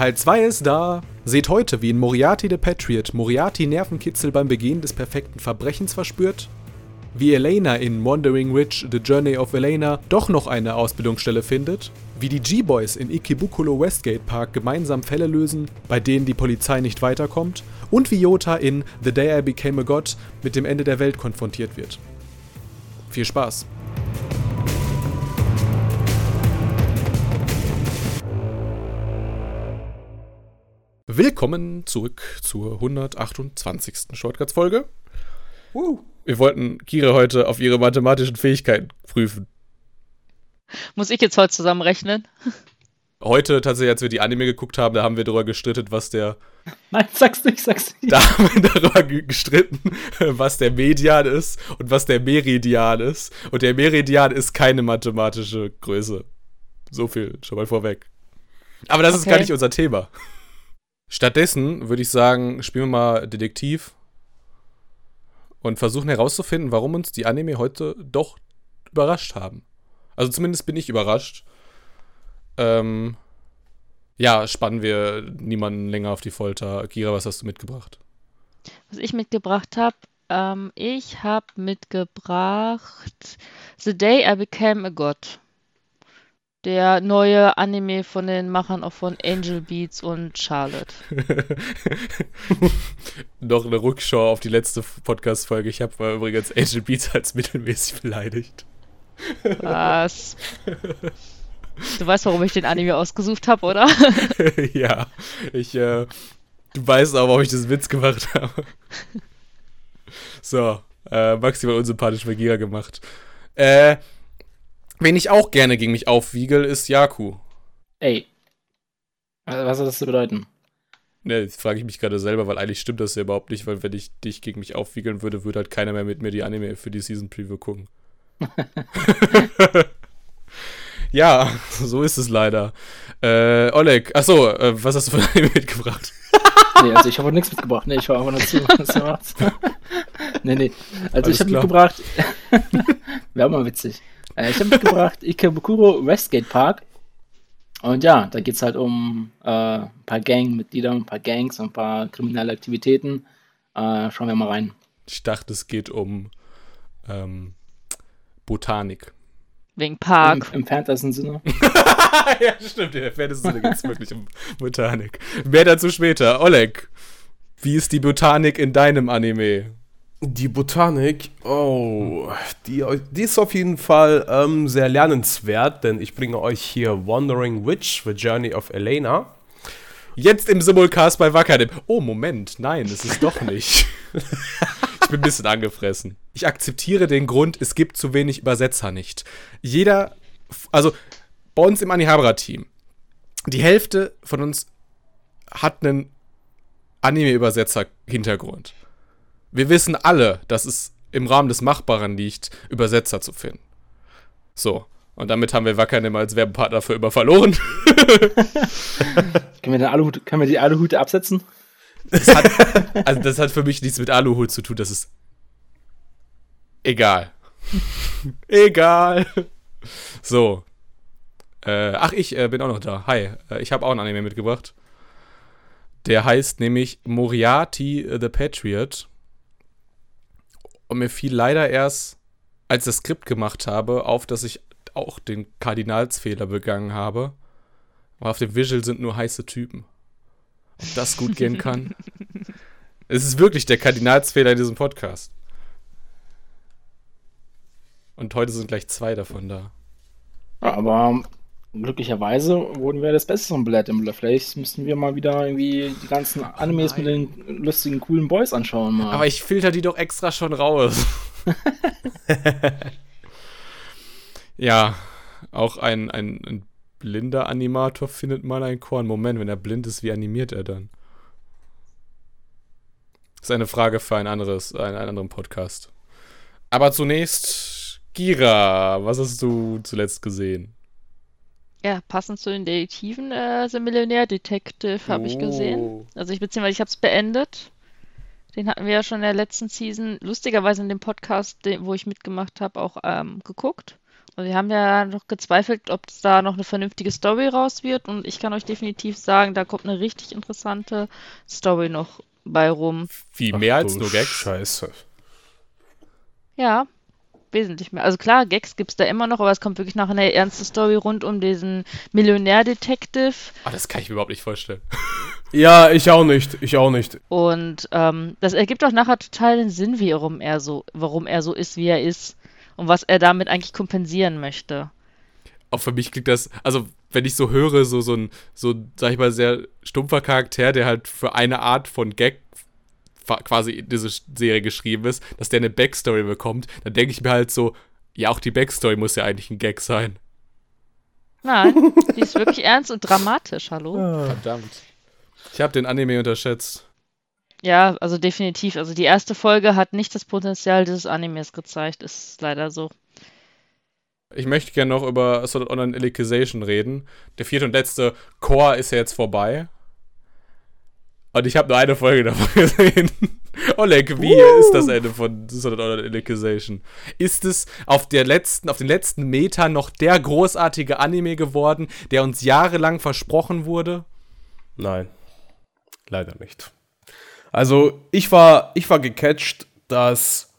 Teil 2 ist da. Seht heute, wie in Moriarty the Patriot Moriarty Nervenkitzel beim Begehen des perfekten Verbrechens verspürt. Wie Elena in Wandering Witch The Journey of Elena doch noch eine Ausbildungsstelle findet. Wie die G-Boys in Ikebukuro Westgate Park gemeinsam Fälle lösen, bei denen die Polizei nicht weiterkommt. Und wie Yota in The Day I Became a God mit dem Ende der Welt konfrontiert wird. Viel Spaß! Willkommen zurück zur 128. Shortcuts-Folge. Uh. Wir wollten Kira heute auf ihre mathematischen Fähigkeiten prüfen. Muss ich jetzt heute zusammenrechnen? Heute tatsächlich, als wir die Anime geguckt haben, da haben wir darüber gestritten, was der. Nein, sag's nicht, sag's nicht. Da haben wir darüber gestritten, was der Median ist und was der Meridian ist. Und der Meridian ist keine mathematische Größe. So viel schon mal vorweg. Aber das okay. ist gar nicht unser Thema. Stattdessen würde ich sagen, spielen wir mal Detektiv und versuchen herauszufinden, warum uns die Anime heute doch überrascht haben. Also zumindest bin ich überrascht. Ähm, ja, spannen wir niemanden länger auf die Folter. Kira, was hast du mitgebracht? Was ich mitgebracht habe, ähm, ich habe mitgebracht The Day I Became a God. Der neue Anime von den Machern auch von Angel Beats und Charlotte. Noch eine Rückschau auf die letzte Podcast-Folge. Ich habe übrigens Angel Beats als mittelmäßig beleidigt. Was? Du weißt, warum ich den Anime ausgesucht habe, oder? ja, ich, äh, du weißt auch, warum ich das Witz gemacht habe. So, äh, maximal unsympathisch Giga gemacht. Äh, Wen ich auch gerne gegen mich aufwiegel, ist Jaku. Ey. Was soll das zu bedeuten? Ne, das frage ich mich gerade selber, weil eigentlich stimmt das ja überhaupt nicht, weil wenn ich dich gegen mich aufwiegeln würde, würde halt keiner mehr mit mir die Anime für die Season Preview gucken. ja, so ist es leider. Äh, Oleg, achso, äh, was hast du von Anime mitgebracht? nee, also ich habe nichts mitgebracht. Nee, ich war einfach nur zu. nee, nee. Also Alles ich habe mitgebracht. Wäre mal witzig. Äh, ich habe mitgebracht Ikebukuro Westgate Park. Und ja, da geht es halt um äh, ein paar Gangmitglieder, ein paar Gangs, ein paar kriminelle Aktivitäten. Äh, schauen wir mal rein. Ich dachte, es geht um ähm, Botanik. Wegen Park. Im, im fantasy Sinne. ja, stimmt, im fantasy Sinne geht es wirklich um Botanik. Mehr dazu später. Oleg, wie ist die Botanik in deinem Anime? Die Botanik, oh, die, die ist auf jeden Fall ähm, sehr lernenswert, denn ich bringe euch hier Wandering Witch, The Journey of Elena. Jetzt im Simulcast bei Wackernim. Oh, Moment, nein, es ist doch nicht. ich bin ein bisschen angefressen. Ich akzeptiere den Grund, es gibt zu wenig Übersetzer nicht. Jeder, also bei uns im Anihabara-Team, die Hälfte von uns hat einen Anime-Übersetzer-Hintergrund. Wir wissen alle, dass es im Rahmen des Machbaren liegt, Übersetzer zu finden. So. Und damit haben wir Wackernim als Werbepartner für immer verloren. können, wir den Aluhut, können wir die Aluhute absetzen? Das hat, also das hat für mich nichts mit Aluhut zu tun, das ist egal. egal. So. Äh, ach, ich äh, bin auch noch da. Hi. Äh, ich habe auch ein Anime mitgebracht. Der heißt nämlich Moriarty the Patriot. Und mir fiel leider erst, als ich das Skript gemacht habe, auf, dass ich auch den Kardinalsfehler begangen habe. Weil auf dem Visual sind nur heiße Typen. Ob das gut gehen kann? es ist wirklich der Kardinalsfehler in diesem Podcast. Und heute sind gleich zwei davon da. aber glücklicherweise wurden wir das Beste im Blatt im Vielleicht müssten wir mal wieder irgendwie die ganzen Animes Nein. mit den lustigen, coolen Boys anschauen. Mal. Aber ich filter die doch extra schon raus. ja, auch ein, ein, ein blinder Animator findet mal ein Korn. Moment, wenn er blind ist, wie animiert er dann? Das ist eine Frage für ein anderes, einen, einen anderen Podcast. Aber zunächst, Gira, was hast du zuletzt gesehen? Ja, passend zu den Detektiven, äh, The Millionaire Detective habe ich gesehen. Oh. Also ich beziehungsweise ich habe es beendet. Den hatten wir ja schon in der letzten Season, lustigerweise in dem Podcast, den, wo ich mitgemacht habe, auch ähm, geguckt. Also wir haben ja noch gezweifelt, ob es da noch eine vernünftige Story raus wird und ich kann euch definitiv sagen, da kommt eine richtig interessante Story noch bei rum. Wie mehr Ach, als nur Gags? Scheiße. Ja, wesentlich mehr. Also klar, Gags gibt es da immer noch, aber es kommt wirklich noch eine ernste Story rund um diesen Millionär-Detective. Ah, das kann ich mir überhaupt nicht vorstellen. ja, ich auch nicht. Ich auch nicht. Und ähm, das ergibt auch nachher total den Sinn, wie warum er so, warum er so ist, wie er ist und was er damit eigentlich kompensieren möchte. Auch für mich klingt das, also wenn ich so höre, so, so ein, so, sag ich mal, sehr stumpfer Charakter, der halt für eine Art von Gag quasi diese Serie geschrieben ist, dass der eine Backstory bekommt, dann denke ich mir halt so, ja, auch die Backstory muss ja eigentlich ein Gag sein. Nein, die ist wirklich ernst und dramatisch, hallo? Ah. Verdammt. Ich habe den Anime unterschätzt. Ja, also definitiv. Also die erste Folge hat nicht das Potenzial dieses Animes gezeigt, ist leider so. Ich möchte gerne noch über Sword Online Alicization reden. Der vierte und letzte Core ist ja jetzt vorbei. Und ich habe nur eine Folge davon gesehen. Oleg, wie uh. ist das Ende von Sword Online Alicization? Ist es auf, der letzten, auf den letzten Metern noch der großartige Anime geworden, der uns jahrelang versprochen wurde? Nein, leider nicht. Also ich war, ich war gecatcht, dass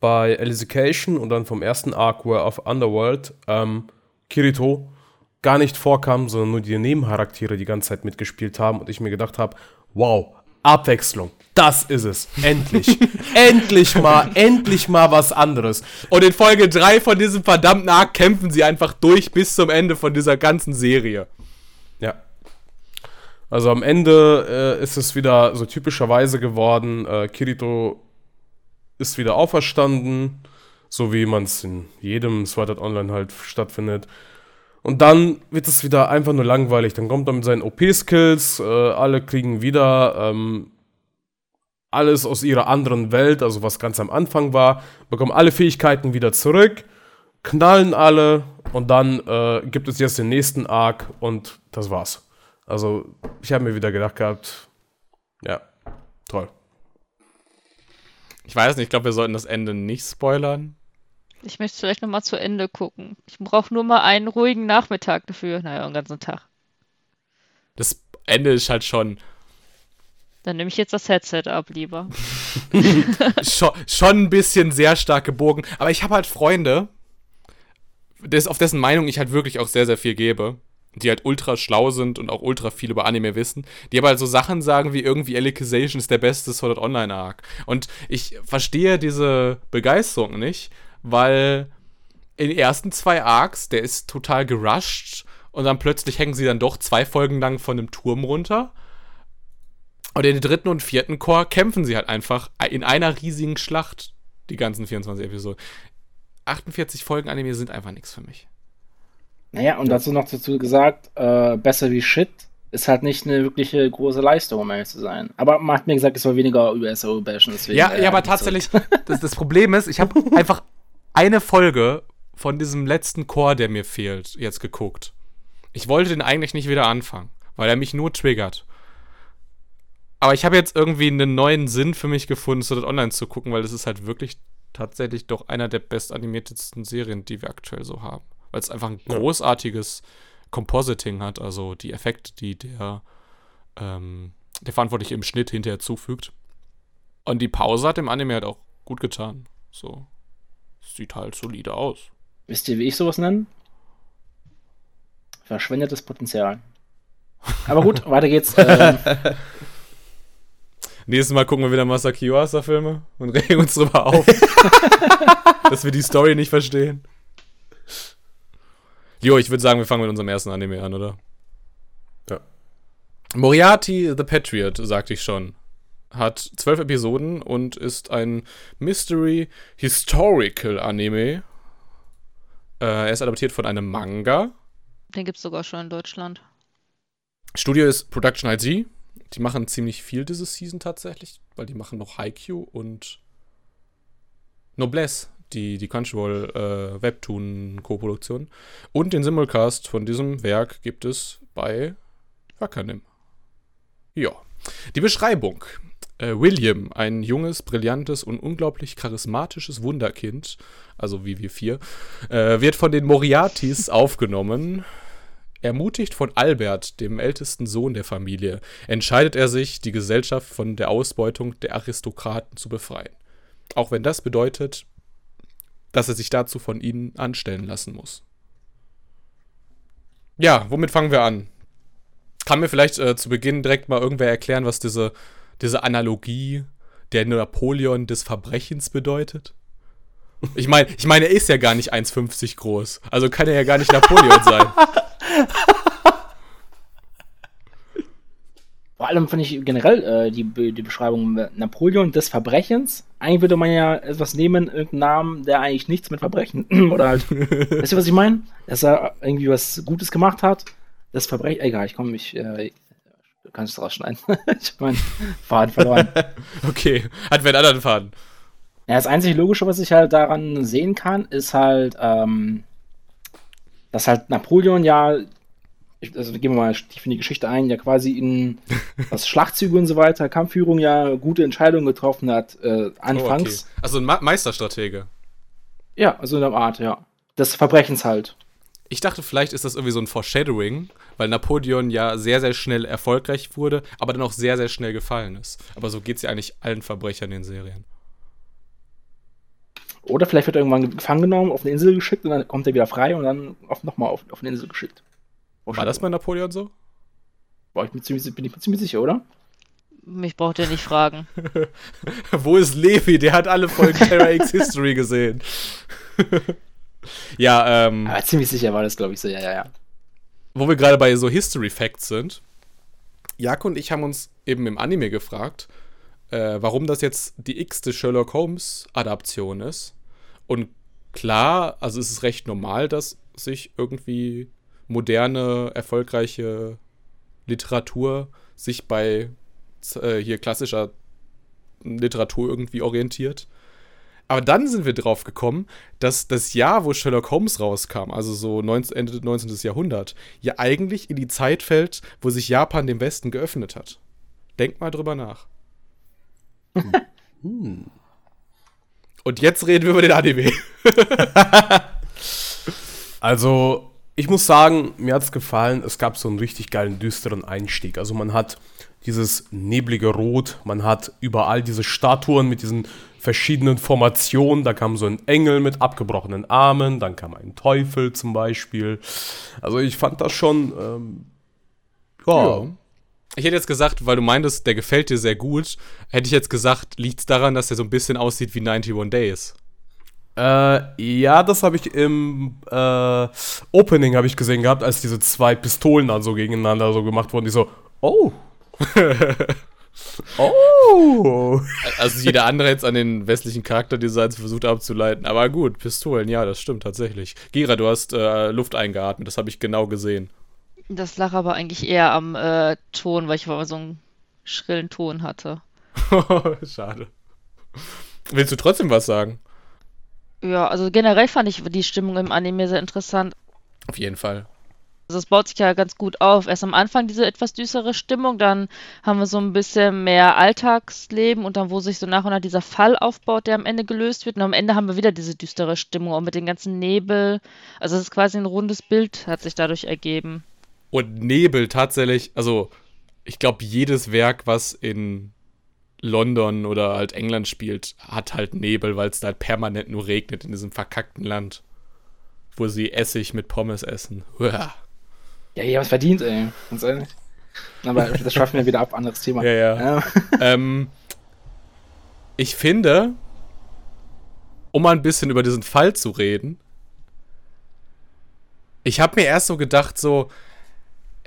bei Alicization und dann vom ersten Arc War of Underworld ähm, Kirito gar nicht vorkam, sondern nur die Nebencharaktere die ganze Zeit mitgespielt haben und ich mir gedacht habe, wow, Abwechslung. Das ist es. Endlich. endlich mal, endlich mal was anderes. Und in Folge 3 von diesem verdammten Arc kämpfen sie einfach durch bis zum Ende von dieser ganzen Serie. Ja. Also am Ende äh, ist es wieder so typischerweise geworden. Äh, Kirito ist wieder auferstanden, so wie man es in jedem Sword Art Online halt stattfindet. Und dann wird es wieder einfach nur langweilig. Dann kommt er mit seinen OP-Skills, äh, alle kriegen wieder ähm, alles aus ihrer anderen Welt, also was ganz am Anfang war, bekommen alle Fähigkeiten wieder zurück, knallen alle und dann äh, gibt es jetzt den nächsten Arc und das war's. Also ich habe mir wieder gedacht gehabt, ja, toll. Ich weiß nicht, ich glaube, wir sollten das Ende nicht spoilern. Ich möchte vielleicht nochmal zu Ende gucken. Ich brauche nur mal einen ruhigen Nachmittag dafür. Naja, einen ganzen Tag. Das Ende ist halt schon. Dann nehme ich jetzt das Headset ab, lieber. schon, schon ein bisschen sehr stark gebogen. Aber ich habe halt Freunde, des, auf dessen Meinung ich halt wirklich auch sehr, sehr viel gebe. Die halt ultra schlau sind und auch ultra viel über Anime wissen. Die aber halt so Sachen sagen wie irgendwie Alicization ist der beste Sword Art Online Arc. Und ich verstehe diese Begeisterung nicht, weil in den ersten zwei Arcs, der ist total gerusht und dann plötzlich hängen sie dann doch zwei Folgen lang von einem Turm runter. Und in den dritten und vierten Chor kämpfen sie halt einfach in einer riesigen Schlacht die ganzen 24 Episoden. 48 Folgen Anime sind einfach nichts für mich. Naja, und dazu noch dazu gesagt, äh, besser wie Shit ist halt nicht eine wirkliche große Leistung, um ehrlich zu sein. Aber man hat mir gesagt, es soll weniger über SRO bashen. Deswegen, ja, äh, ja, aber tatsächlich, das, das Problem ist, ich habe einfach eine Folge von diesem letzten Chor, der mir fehlt, jetzt geguckt. Ich wollte den eigentlich nicht wieder anfangen, weil er mich nur triggert. Aber ich habe jetzt irgendwie einen neuen Sinn für mich gefunden, so das online zu gucken, weil das ist halt wirklich tatsächlich doch einer der bestanimiertesten Serien, die wir aktuell so haben. Weil es einfach ein großartiges Compositing hat, also die Effekte, die der, ähm, der Verantwortliche im Schnitt hinterher zufügt. Und die Pause hat dem Anime halt auch gut getan. So. Sieht halt solide aus. Wisst ihr, wie ich sowas nenne? Verschwendetes Potenzial. Aber gut, weiter geht's. Ähm. Nächstes Mal gucken wir wieder Masaki Yuasa-Filme und regen uns drüber auf, dass wir die Story nicht verstehen. Jo, ich würde sagen, wir fangen mit unserem ersten Anime an, oder? Ja. Moriarty the Patriot, sagte ich schon hat zwölf Episoden und ist ein Mystery Historical Anime. Äh, er ist adaptiert von einem Manga. Den gibt es sogar schon in Deutschland. Studio ist Production IG. Die machen ziemlich viel diese Season tatsächlich, weil die machen noch Haikyuu und Noblesse, die, die Crunchyroll äh, Webtoon-Koproduktion. Und den Simulcast von diesem Werk gibt es bei Wakanim. Ja. Die Beschreibung. Äh, William, ein junges, brillantes und unglaublich charismatisches Wunderkind, also wie wir vier, äh, wird von den Moriartys aufgenommen. Ermutigt von Albert, dem ältesten Sohn der Familie, entscheidet er sich, die Gesellschaft von der Ausbeutung der Aristokraten zu befreien. Auch wenn das bedeutet, dass er sich dazu von ihnen anstellen lassen muss. Ja, womit fangen wir an? Kann mir vielleicht äh, zu Beginn direkt mal irgendwer erklären, was diese, diese Analogie der Napoleon des Verbrechens bedeutet? Ich meine, ich meine, er ist ja gar nicht 1,50 groß. Also kann er ja gar nicht Napoleon sein. Vor allem finde ich generell äh, die, die Beschreibung Napoleon des Verbrechens. Eigentlich würde man ja etwas nehmen, irgendeinen Namen, der eigentlich nichts mit Verbrechen oder halt. weißt du, was ich meine? Dass er irgendwie was Gutes gemacht hat. Das Verbrechen. Egal, ich komme mich. Äh, kann es rausschneiden. ich habe meinen Faden verloren. okay, hat wer einen anderen Faden? Ja, das einzige Logische, was ich halt daran sehen kann, ist halt, ähm, dass halt Napoleon ja ich, also gehen wir mal tief in die Geschichte ein, ja quasi in was Schlachtzüge und so weiter, Kampfführung ja gute Entscheidungen getroffen hat, äh, anfangs. Oh, okay. Also ein Ma Meisterstratege. Ja, also in der Art, ja. Des Verbrechens halt. Ich dachte, vielleicht ist das irgendwie so ein Foreshadowing, weil Napoleon ja sehr, sehr schnell erfolgreich wurde, aber dann auch sehr, sehr schnell gefallen ist. Aber so geht es ja eigentlich allen Verbrechern in den Serien. Oder vielleicht wird er irgendwann gefangen genommen, auf eine Insel geschickt und dann kommt er wieder frei und dann nochmal auf, auf eine Insel geschickt. War das bei Napoleon so? Boah, ich bin, ziemlich, bin ich mir ziemlich sicher, oder? Mich braucht ihr nicht fragen. Wo ist Levi? Der hat alle Folgen Terra X History gesehen. ja, ähm. Aber ziemlich sicher war das, glaube ich, so, ja, ja, ja. Wo wir gerade bei so History Facts sind. Jak und ich haben uns eben im Anime gefragt, äh, warum das jetzt die x-te Sherlock Holmes Adaption ist. Und klar, also es ist recht normal, dass sich irgendwie moderne, erfolgreiche Literatur sich bei äh, hier klassischer Literatur irgendwie orientiert. Aber dann sind wir drauf gekommen, dass das Jahr, wo Sherlock Holmes rauskam, also so 19, Ende 19. Jahrhundert, ja eigentlich in die Zeit fällt, wo sich Japan dem Westen geöffnet hat. Denk mal drüber nach. Hm. Und jetzt reden wir über den Anime. also, ich muss sagen, mir hat es gefallen, es gab so einen richtig geilen, düsteren Einstieg. Also man hat dieses neblige Rot, man hat überall diese Statuen mit diesen verschiedenen Formationen. Da kam so ein Engel mit abgebrochenen Armen, dann kam ein Teufel zum Beispiel. Also ich fand das schon, ähm, ja. ja. Ich hätte jetzt gesagt, weil du meintest, der gefällt dir sehr gut, hätte ich jetzt gesagt, liegt es daran, dass er so ein bisschen aussieht wie 91 Days. Äh, ja, das habe ich im äh, Opening habe ich gesehen gehabt, als diese zwei Pistolen dann so gegeneinander so gemacht wurden. Die so, oh. oh. Also jeder andere jetzt an den westlichen Charakterdesigns versucht abzuleiten. Aber gut, Pistolen, ja, das stimmt tatsächlich. Gira, du hast äh, Luft eingeatmet, das habe ich genau gesehen. Das lag aber eigentlich eher am äh, Ton, weil ich so einen schrillen Ton hatte. Schade. Willst du trotzdem was sagen? Ja, also generell fand ich die Stimmung im Anime sehr interessant. Auf jeden Fall. Also es baut sich ja ganz gut auf. Erst am Anfang diese etwas düstere Stimmung, dann haben wir so ein bisschen mehr Alltagsleben und dann, wo sich so nach und nach dieser Fall aufbaut, der am Ende gelöst wird. Und am Ende haben wir wieder diese düstere Stimmung, auch mit dem ganzen Nebel. Also es ist quasi ein rundes Bild, hat sich dadurch ergeben. Und Nebel tatsächlich, also ich glaube, jedes Werk, was in London oder halt England spielt, hat halt Nebel, weil es da halt permanent nur regnet in diesem verkackten Land. Wo sie Essig mit Pommes essen. Uah. Ja, ihr habt verdient, ey. Ganz ehrlich. Aber das schaffen wir wieder ab, anderes Thema. Ja, ja. ja. ähm, ich finde, um mal ein bisschen über diesen Fall zu reden, ich habe mir erst so gedacht, so,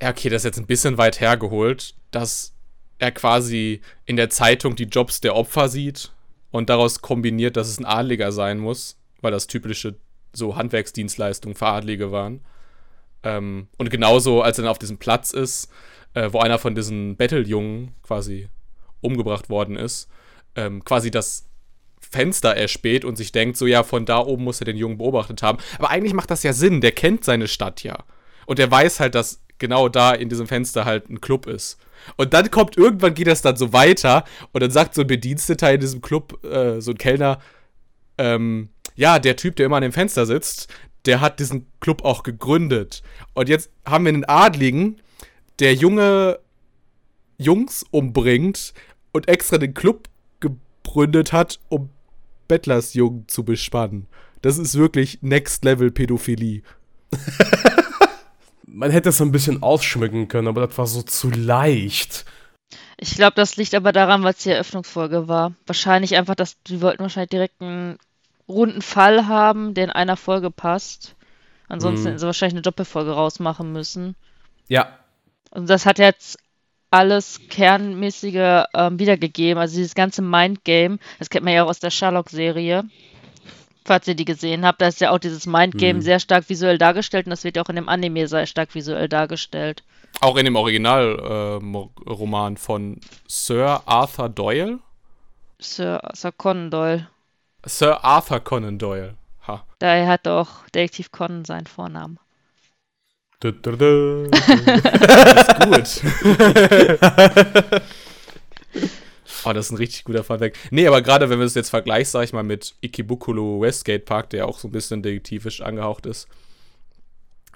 ja, okay, das ist jetzt ein bisschen weit hergeholt, dass er quasi in der Zeitung die Jobs der Opfer sieht und daraus kombiniert, dass es ein Adliger sein muss, weil das typische so Handwerksdienstleistungen für Adlige waren. Ähm, und genauso, als er dann auf diesem Platz ist, äh, wo einer von diesen Betteljungen quasi umgebracht worden ist, ähm, quasi das Fenster erspäht und sich denkt, so ja, von da oben muss er den Jungen beobachtet haben. Aber eigentlich macht das ja Sinn, der kennt seine Stadt ja. Und er weiß halt, dass genau da in diesem Fenster halt ein Club ist. Und dann kommt irgendwann geht das dann so weiter und dann sagt so ein Bediensteter in diesem Club, äh, so ein Kellner, ähm, ja, der Typ, der immer an dem Fenster sitzt, der hat diesen Club auch gegründet. Und jetzt haben wir einen Adligen, der junge Jungs umbringt und extra den Club gegründet hat, um Bettlersjungen zu bespannen. Das ist wirklich Next Level Pädophilie. Man hätte es ein bisschen ausschmücken können, aber das war so zu leicht. Ich glaube, das liegt aber daran, weil es die Eröffnungsfolge war. Wahrscheinlich einfach, dass die wollten wahrscheinlich direkt einen runden Fall haben, der in einer Folge passt. Ansonsten mhm. hätten sie wahrscheinlich eine Doppelfolge rausmachen müssen. Ja. Und das hat jetzt alles kernmäßige ähm, wiedergegeben. Also dieses ganze Mindgame, das kennt man ja auch aus der Sherlock-Serie. Falls ihr die gesehen habt, da ist ja auch dieses Mindgame mhm. sehr stark visuell dargestellt und das wird ja auch in dem Anime sehr stark visuell dargestellt. Auch in dem Originalroman äh, von Sir Arthur Doyle? Sir, Sir Conan Doyle. Sir Arthur Conan Doyle. Ha. Daher hat auch Detektiv Conan seinen Vornamen. Du, du, du. das ist gut. oh, das ist ein richtig guter Funfact. Nee, aber gerade wenn wir es jetzt vergleichen, sag ich mal, mit Ikebukuro Westgate Park, der auch so ein bisschen detektivisch angehaucht ist,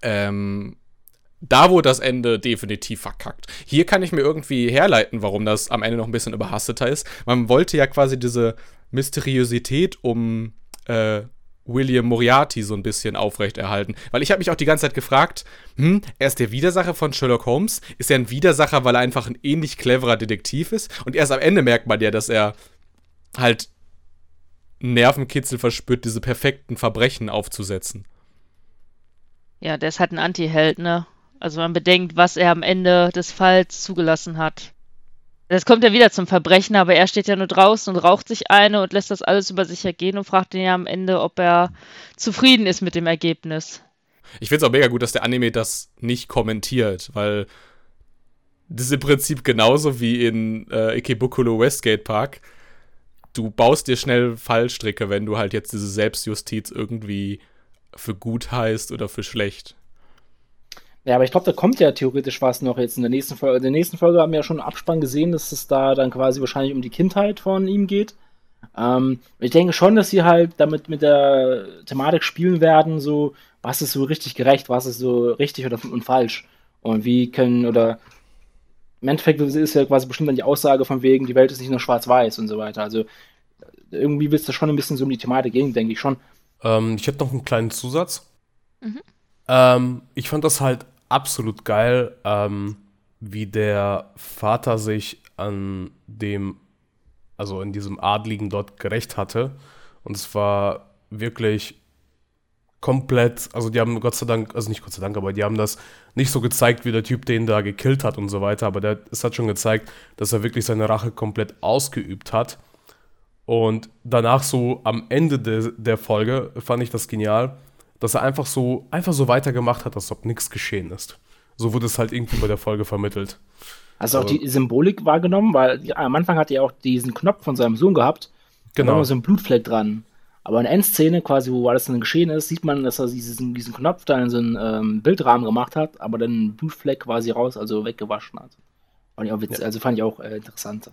ähm, da wurde das Ende definitiv verkackt. Hier kann ich mir irgendwie herleiten, warum das am Ende noch ein bisschen überhasteter ist. Man wollte ja quasi diese Mysteriosität um äh, William Moriarty so ein bisschen aufrechterhalten. Weil ich habe mich auch die ganze Zeit gefragt, hm, er ist der Widersacher von Sherlock Holmes? Ist er ein Widersacher, weil er einfach ein ähnlich cleverer Detektiv ist? Und erst am Ende merkt man ja, dass er halt Nervenkitzel verspürt, diese perfekten Verbrechen aufzusetzen. Ja, der ist halt ein Anti-Held, ne? Also man bedenkt, was er am Ende des Falls zugelassen hat. Das kommt ja wieder zum Verbrechen, aber er steht ja nur draußen und raucht sich eine und lässt das alles über sich ergehen und fragt ihn ja am Ende, ob er zufrieden ist mit dem Ergebnis. Ich finde es auch mega gut, dass der Anime das nicht kommentiert, weil das ist im Prinzip genauso wie in äh, Ikebukuro Westgate Park. Du baust dir schnell Fallstricke, wenn du halt jetzt diese Selbstjustiz irgendwie für gut heißt oder für schlecht. Ja, aber ich glaube, da kommt ja theoretisch was noch jetzt in der nächsten Folge. In der nächsten Folge haben wir ja schon einen Abspann gesehen, dass es da dann quasi wahrscheinlich um die Kindheit von ihm geht. Ähm, ich denke schon, dass sie halt damit mit der Thematik spielen werden, so, was ist so richtig gerecht, was ist so richtig oder und falsch. Und wie können, oder im Endeffekt ist ja quasi bestimmt dann die Aussage von wegen, die Welt ist nicht nur schwarz-weiß und so weiter. Also irgendwie wird es da schon ein bisschen so um die Thematik gehen, denke ich schon. Ähm, ich hätte noch einen kleinen Zusatz. Mhm. Ähm, ich fand das halt absolut geil, ähm, wie der Vater sich an dem, also in diesem Adligen dort gerecht hatte. Und es war wirklich komplett, also die haben Gott sei Dank, also nicht Gott sei Dank, aber die haben das nicht so gezeigt, wie der Typ den da gekillt hat und so weiter, aber der, es hat schon gezeigt, dass er wirklich seine Rache komplett ausgeübt hat. Und danach so am Ende de, der Folge fand ich das genial, dass er einfach so, einfach so weitergemacht hat, als ob nichts geschehen ist. So wurde es halt irgendwie bei der Folge vermittelt. Hast du auch die Symbolik wahrgenommen? Weil am Anfang hat er auch diesen Knopf von seinem Sohn gehabt. Genau. Da war so ein Blutfleck dran. Aber in der Endszene, quasi, wo alles dann geschehen ist, sieht man, dass er diesen, diesen Knopf da in so einen ähm, Bildrahmen gemacht hat, aber dann einen Blutfleck quasi raus, also weggewaschen hat. Fand ich auch witzig, ja. Also fand ich auch äh, interessant.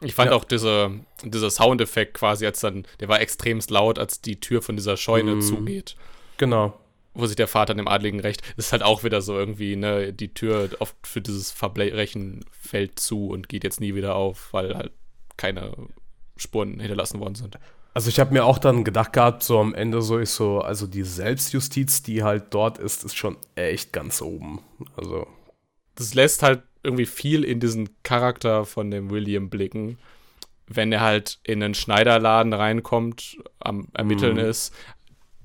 Ich fand ja. auch diese, dieser Soundeffekt quasi, als dann, der war extremst laut, als die Tür von dieser Scheune mm. zugeht. Genau. Wo sich der Vater dem Adligen recht. Das ist halt auch wieder so irgendwie, ne, die Tür oft für dieses Verbrechen fällt zu und geht jetzt nie wieder auf, weil halt keine Spuren hinterlassen worden sind. Also ich habe mir auch dann gedacht gehabt, so am Ende so ist so, also die Selbstjustiz, die halt dort ist, ist schon echt ganz oben. Also. Das lässt halt irgendwie viel in diesen Charakter von dem William blicken, wenn er halt in einen Schneiderladen reinkommt, am Ermitteln mm. ist,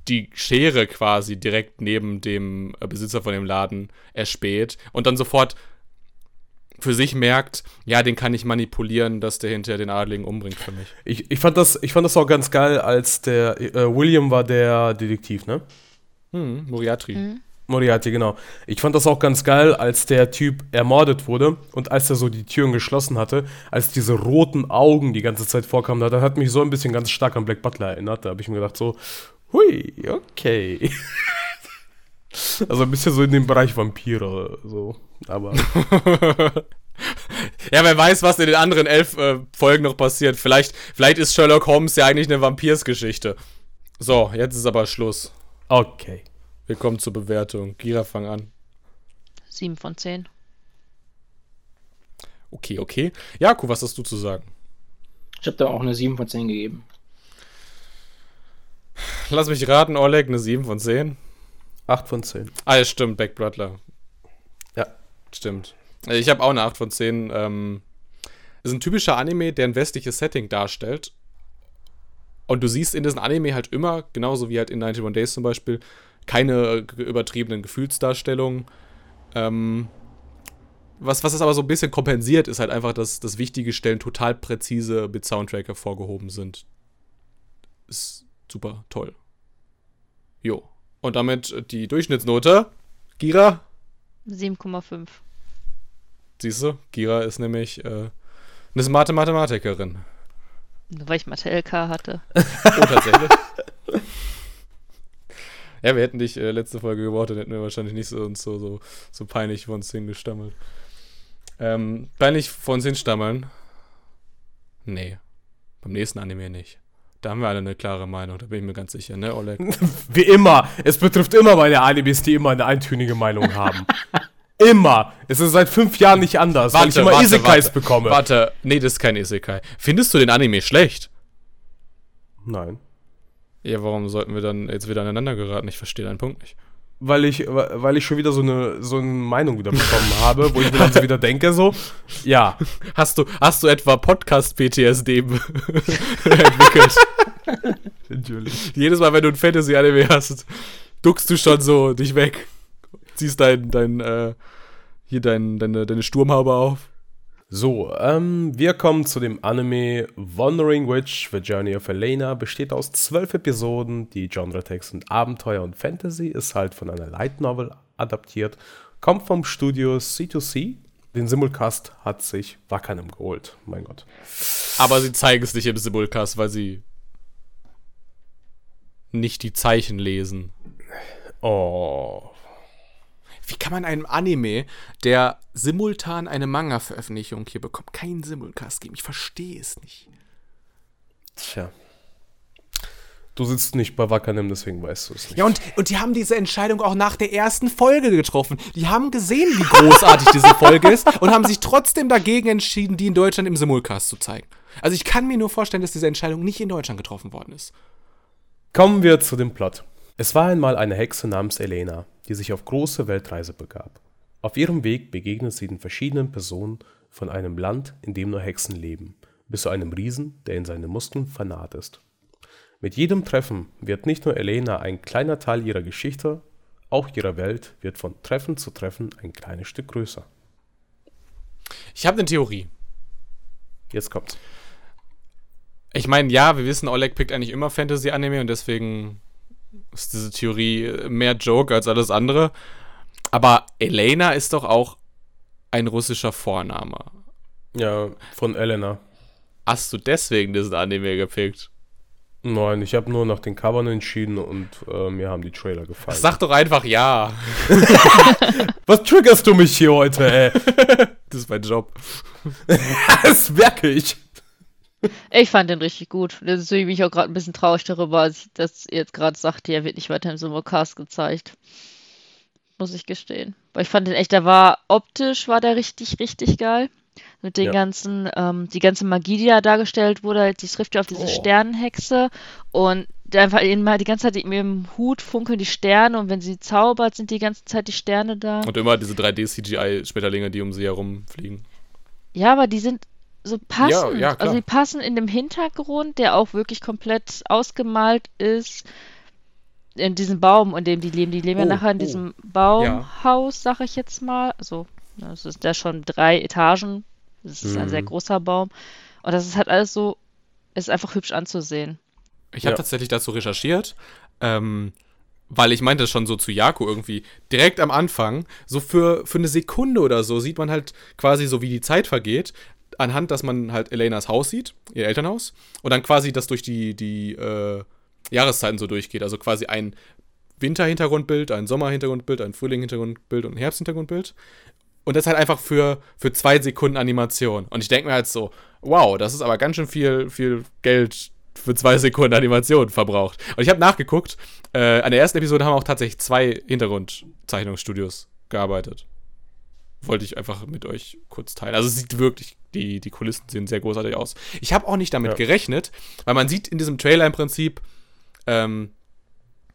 die Schere quasi direkt neben dem äh, Besitzer von dem Laden erspäht und dann sofort für sich merkt, ja, den kann ich manipulieren, dass der hinterher den Adligen umbringt für mich. Ich, ich, fand, das, ich fand das auch ganz geil, als der äh, William war der Detektiv, ne? Hm, Moriarty. Mhm. Moriarty, genau. Ich fand das auch ganz geil, als der Typ ermordet wurde und als er so die Türen geschlossen hatte, als diese roten Augen die ganze Zeit vorkamen, da hat mich so ein bisschen ganz stark an Black Butler erinnert. Da habe ich mir gedacht, so, Hui, okay. Also ein bisschen so in dem Bereich Vampire, so. Aber. ja, wer weiß, was in den anderen elf äh, Folgen noch passiert. Vielleicht, vielleicht ist Sherlock Holmes ja eigentlich eine Vampirsgeschichte. So, jetzt ist aber Schluss. Okay. Wir kommen zur Bewertung. Gira, fang an. 7 von 10. Okay, okay. Jaku, was hast du zu sagen? Ich habe da auch eine 7 von 10 gegeben. Lass mich raten, Oleg, eine 7 von 10. 8 von 10. Ah, ja, stimmt, Back Brother. Ja. Stimmt. Ich habe auch eine 8 von 10. Ähm, ist ein typischer Anime, der ein westliches Setting darstellt. Und du siehst in diesem Anime halt immer, genauso wie halt in 91 Days zum Beispiel, keine übertriebenen Gefühlsdarstellungen. Ähm, was, was es aber so ein bisschen kompensiert, ist halt einfach, dass, dass wichtige Stellen total präzise mit Soundtrack hervorgehoben sind. Ist super toll. Jo. Und damit die Durchschnittsnote. Gira? 7,5. Siehst du, Gira ist nämlich äh, eine smarte Mathematikerin. Nur weil ich Mathe LK hatte. oh, tatsächlich. ja, wir hätten dich äh, letzte Folge gebraucht, dann hätten wir wahrscheinlich nicht so, uns so, so, so peinlich vor uns hingestammelt. Ähm, peinlich vor uns hinstammeln? Nee. Beim nächsten Anime nicht. Da haben wir alle eine klare Meinung, da bin ich mir ganz sicher, ne, Oleg? Wie immer. Es betrifft immer meine Animes, die immer eine eintönige Meinung haben. immer. Es ist seit fünf Jahren nicht anders, warte, weil ich immer warte, Isekais warte, bekomme. Warte, nee, das ist kein Isekai. Findest du den Anime schlecht? Nein. Ja, warum sollten wir dann jetzt wieder aneinander geraten? Ich verstehe deinen Punkt nicht. Weil ich, weil ich schon wieder so eine, so eine Meinung wieder bekommen habe, wo ich mir dann so wieder denke, so, ja. Hast du, hast du etwa Podcast-PTSD entwickelt? Natürlich. Jedes Mal, wenn du ein Fantasy-Anime hast, duckst du schon so dich weg. Ziehst dein, dein, äh, hier dein, deine, deine Sturmhaube auf. So, ähm, wir kommen zu dem Anime Wandering Witch, The Journey of Elena, besteht aus zwölf Episoden, die Genre-Text sind Abenteuer und Fantasy, ist halt von einer Light Novel adaptiert, kommt vom Studio C2C. Den Simulcast hat sich Wakanim geholt, mein Gott. Aber sie zeigen es nicht im Simulcast, weil sie nicht die Zeichen lesen. Oh. Wie kann man einem Anime, der simultan eine Manga-Veröffentlichung hier bekommt, keinen Simulcast geben? Ich verstehe es nicht. Tja. Du sitzt nicht bei Wakanim, deswegen weißt du es nicht. Ja, und, und die haben diese Entscheidung auch nach der ersten Folge getroffen. Die haben gesehen, wie großartig diese Folge ist und haben sich trotzdem dagegen entschieden, die in Deutschland im Simulcast zu zeigen. Also ich kann mir nur vorstellen, dass diese Entscheidung nicht in Deutschland getroffen worden ist. Kommen wir zu dem Plot. Es war einmal eine Hexe namens Elena, die sich auf große Weltreise begab. Auf ihrem Weg begegnet sie den verschiedenen Personen von einem Land, in dem nur Hexen leben, bis zu einem Riesen, der in seine Muskeln vernarrt ist. Mit jedem Treffen wird nicht nur Elena ein kleiner Teil ihrer Geschichte, auch ihre Welt wird von Treffen zu Treffen ein kleines Stück größer. Ich habe eine Theorie. Jetzt kommt's. Ich meine, ja, wir wissen, Oleg pickt eigentlich immer Fantasy-Anime und deswegen ist diese Theorie mehr Joke als alles andere. Aber Elena ist doch auch ein russischer Vorname. Ja, von Elena. Hast du deswegen diesen Anime gepickt? Nein, ich habe nur nach den Covern entschieden und äh, mir haben die Trailer gefallen. Sag doch einfach ja. Was triggerst du mich hier heute, ey? das ist mein Job. das merke ich. Ich fand den richtig gut. Deswegen bin ich auch gerade ein bisschen traurig darüber, dass ihr jetzt gerade sagt, er wird nicht weiter im Simulcast gezeigt. Muss ich gestehen. Weil ich fand den echt, der war optisch, war der richtig, richtig geil. Mit den ja. ganzen, ähm, die ganze Magie, die da dargestellt wurde, die trifft ja auf diese oh. Sternenhexe und einfach immer die ganze Zeit in ihrem Hut funkeln die Sterne und wenn sie zaubert, sind die ganze Zeit die Sterne da. Und immer diese 3D-CGI-Schmetterlinge, die um sie herumfliegen. Ja, aber die sind so passend. Ja, ja, also die passen in dem Hintergrund, der auch wirklich komplett ausgemalt ist. In diesem Baum, in dem die leben. Die leben oh, ja nachher in oh. diesem Baumhaus, ja. sag ich jetzt mal. Also, das ist da schon drei Etagen. Das ist mhm. ein sehr großer Baum. Und das ist halt alles so, ist einfach hübsch anzusehen. Ich habe ja. tatsächlich dazu recherchiert, ähm, weil ich meinte schon so zu Jako irgendwie, direkt am Anfang, so für, für eine Sekunde oder so, sieht man halt quasi so, wie die Zeit vergeht anhand, dass man halt Elenas Haus sieht, ihr Elternhaus, und dann quasi das durch die, die äh, Jahreszeiten so durchgeht. Also quasi ein, Winterhintergrundbild, ein Sommerhintergrundbild, ein Frühlinghintergrundbild und ein Herbsthintergrundbild. Und das halt einfach für, für zwei Sekunden Animation. Und ich denke mir halt so, wow, das ist aber ganz schön viel, viel Geld für zwei Sekunden Animation verbraucht. Und ich habe nachgeguckt, äh, an der ersten Episode haben auch tatsächlich zwei Hintergrundzeichnungsstudios gearbeitet. Wollte ich einfach mit euch kurz teilen. Also es sieht wirklich, die, die Kulissen sehen sehr großartig aus. Ich habe auch nicht damit ja. gerechnet, weil man sieht in diesem Trailer im Prinzip, ähm,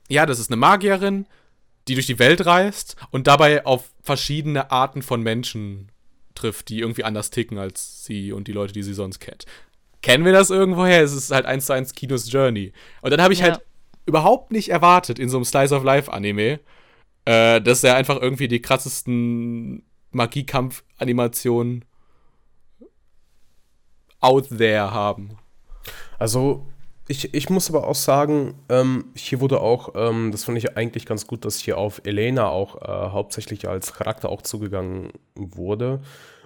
ja, das ist eine Magierin, die durch die Welt reist und dabei auf verschiedene Arten von Menschen trifft, die irgendwie anders ticken als sie und die Leute, die sie sonst kennt. Kennen wir das irgendwoher? Es ist halt eins zu eins Kinos Journey. Und dann habe ich ja. halt überhaupt nicht erwartet in so einem Slice of Life Anime, äh, dass er einfach irgendwie die krassesten Magiekampf-Animationen out there haben. Also, ich, ich muss aber auch sagen, ähm, hier wurde auch, ähm, das fand ich eigentlich ganz gut, dass hier auf Elena auch äh, hauptsächlich als Charakter auch zugegangen wurde.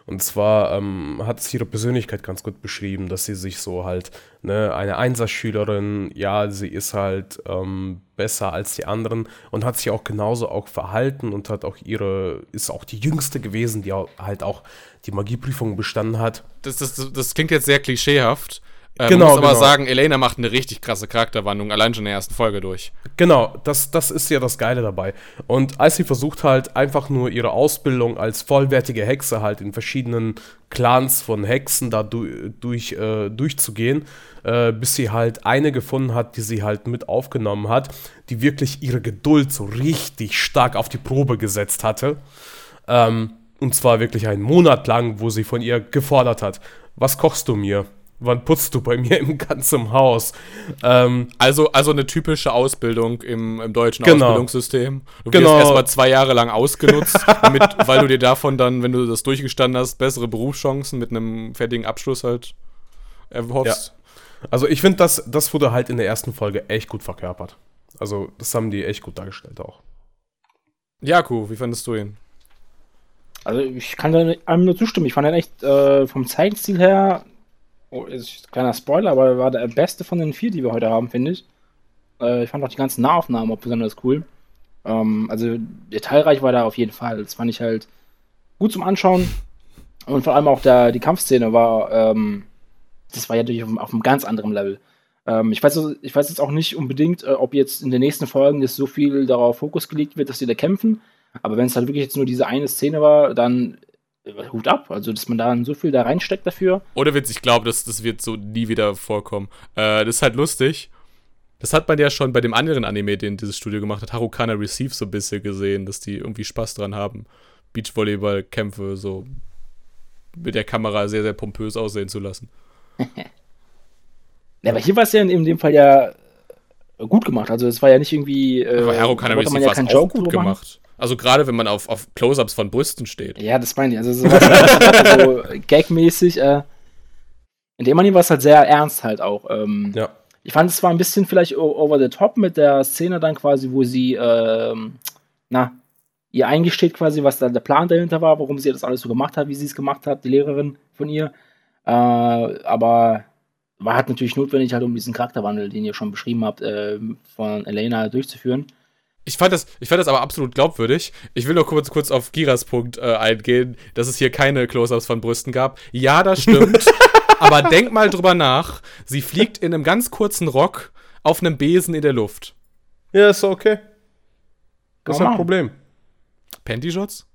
Und zwar ähm, hat es ihre Persönlichkeit ganz gut beschrieben, dass sie sich so halt, ne, eine Einserschülerin, ja, sie ist halt ähm, besser als die anderen und hat sich auch genauso auch verhalten und hat auch ihre, ist auch die jüngste gewesen, die auch, halt auch die Magieprüfung bestanden hat. Das, das, das klingt jetzt sehr klischeehaft, äh, genau, man muss aber genau. sagen, Elena macht eine richtig krasse Charakterwandlung, allein schon in der ersten Folge durch. Genau, das, das ist ja das Geile dabei. Und als sie versucht halt einfach nur ihre Ausbildung als vollwertige Hexe halt in verschiedenen Clans von Hexen da du, durch, äh, durchzugehen, äh, bis sie halt eine gefunden hat, die sie halt mit aufgenommen hat, die wirklich ihre Geduld so richtig stark auf die Probe gesetzt hatte. Ähm, und zwar wirklich einen Monat lang, wo sie von ihr gefordert hat, was kochst du mir? Wann putzt du bei mir im ganzen Haus? Ähm, also, also eine typische Ausbildung im, im deutschen genau. Ausbildungssystem. Du genau. wirst erstmal zwei Jahre lang ausgenutzt, damit, weil du dir davon dann, wenn du das durchgestanden hast, bessere Berufschancen mit einem fertigen Abschluss halt erhoffst. Ja. Also ich finde, das, das wurde halt in der ersten Folge echt gut verkörpert. Also das haben die echt gut dargestellt auch. Jaku, wie fandest du ihn? Also ich kann da einem nur zustimmen. Ich fand ihn echt äh, vom Zeichenstil her oh, ist ein kleiner Spoiler, aber er war der beste von den vier, die wir heute haben, finde ich. Äh, ich fand auch die ganzen Nahaufnahmen auch besonders cool. Ähm, also detailreich war da auf jeden Fall. Das fand ich halt gut zum Anschauen. Und vor allem auch der, die Kampfszene war, ähm, das war ja natürlich auf, auf einem ganz anderen Level. Ähm, ich, weiß, ich weiß jetzt auch nicht unbedingt, äh, ob jetzt in den nächsten Folgen jetzt so viel darauf Fokus gelegt wird, dass sie da kämpfen. Aber wenn es halt wirklich jetzt nur diese eine Szene war, dann Hut ab, also dass man da so viel da reinsteckt dafür. Oder Witz, ich glaube, das, das wird so nie wieder vorkommen. Äh, das ist halt lustig. Das hat man ja schon bei dem anderen Anime, den dieses Studio gemacht hat, Harukana Receive, so ein bisschen gesehen, dass die irgendwie Spaß dran haben, Beachvolleyball-Kämpfe so mit der Kamera sehr, sehr pompös aussehen zu lassen. ja, aber hier war es ja in, in, dem Fall ja gut gemacht. Also es war ja nicht irgendwie. Äh, aber Receive ja war es auch gut gemacht. Also gerade wenn man auf, auf Close-Ups von Brüsten steht. Ja, das meine ich. Also sowas so gagmäßig. Äh, in dem Anime war es halt sehr ernst halt auch. Ähm, ja. Ich fand es zwar ein bisschen vielleicht over the top mit der Szene dann quasi, wo sie, ähm, na, ihr eingesteht quasi, was da der Plan dahinter war, warum sie das alles so gemacht hat, wie sie es gemacht hat, die Lehrerin von ihr. Äh, aber war halt natürlich notwendig, halt um diesen Charakterwandel, den ihr schon beschrieben habt, äh, von Elena durchzuführen. Ich fand, das, ich fand das aber absolut glaubwürdig. Ich will noch kurz, kurz auf Giras Punkt äh, eingehen, dass es hier keine Close-Ups von Brüsten gab. Ja, das stimmt. aber denk mal drüber nach. Sie fliegt in einem ganz kurzen Rock auf einem Besen in der Luft. Ja, ist okay. Das ist ein Problem. Panty-Shots?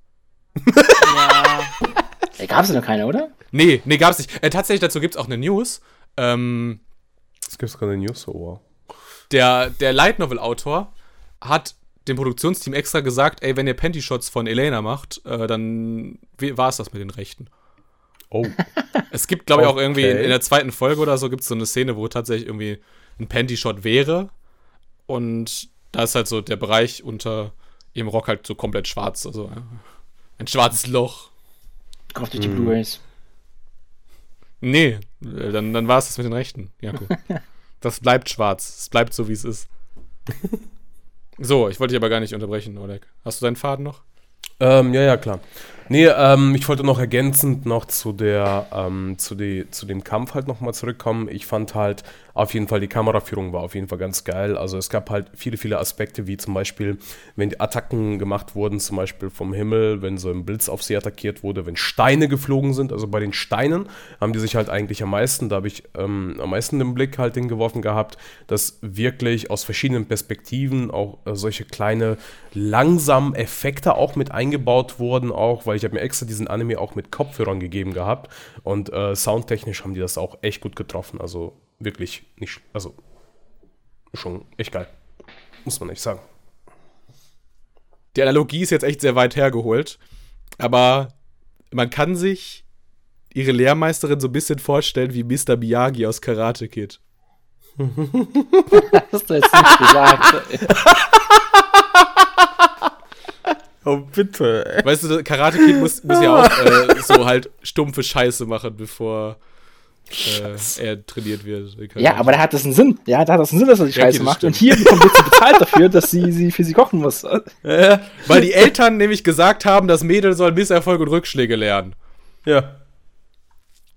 ja. Äh, gab's noch keine, oder? Nee, nee, gab's nicht. Äh, tatsächlich, dazu gibt's auch eine News. Ähm, es gibt keine News, oh wow. Der, der Light Novel-Autor hat dem Produktionsteam extra gesagt, ey, wenn ihr Panty-Shots von Elena macht, äh, dann war es das mit den Rechten. Oh. Es gibt, glaube ich, auch irgendwie in, in, der zweiten Folge oder so gibt es so eine Szene, wo tatsächlich irgendwie ein Panty-Shot wäre. Und da ist halt so der Bereich unter ihrem Rock halt so komplett schwarz. Also ein schwarzes Loch. Kauft ihr die. Blu-Rays? Nee, äh, dann, dann war es das mit den Rechten, Jakob. das bleibt schwarz. Es bleibt so, wie es ist. So, ich wollte dich aber gar nicht unterbrechen, Oleg. Hast du deinen Faden noch? Ähm, ja, ja, klar. Nee, ähm, ich wollte noch ergänzend noch zu der, ähm, zu, die, zu dem Kampf halt nochmal zurückkommen. Ich fand halt Auf jeden Fall, die Kameraführung war auf jeden Fall ganz geil. Also es gab halt viele, viele Aspekte, wie zum Beispiel, wenn die Attacken gemacht wurden, zum Beispiel vom Himmel, wenn so ein Blitz auf sie attackiert wurde, wenn Steine geflogen sind. Also bei den Steinen haben die sich halt eigentlich am meisten, da habe ich ähm, am meisten den Blick halt hingeworfen gehabt, dass wirklich aus verschiedenen Perspektiven auch äh, solche kleine langsamen Effekte auch mit eingebaut wurden, auch, weil ich habe mir extra diesen Anime auch mit Kopfhörern gegeben gehabt und äh, soundtechnisch haben die das auch echt gut getroffen. Also wirklich nicht, also schon echt geil. Muss man echt sagen. Die Analogie ist jetzt echt sehr weit hergeholt, aber man kann sich ihre Lehrmeisterin so ein bisschen vorstellen wie Mr. Miyagi aus Karate Kid. hast du jetzt nicht gesagt. Oh, bitte. Weißt du, Karate Kid muss, muss ja auch äh, so halt stumpfe Scheiße machen, bevor äh, er trainiert wird. Ja, aber da hat das einen Sinn. Ja, da hat das einen Sinn, dass er die Scheiße ja, macht. Stimmt. Und hier bekommt er bezahlt dafür, dass sie, sie für sie kochen muss. Äh, weil die Eltern nämlich gesagt haben, das Mädel soll Misserfolg und Rückschläge lernen. Ja.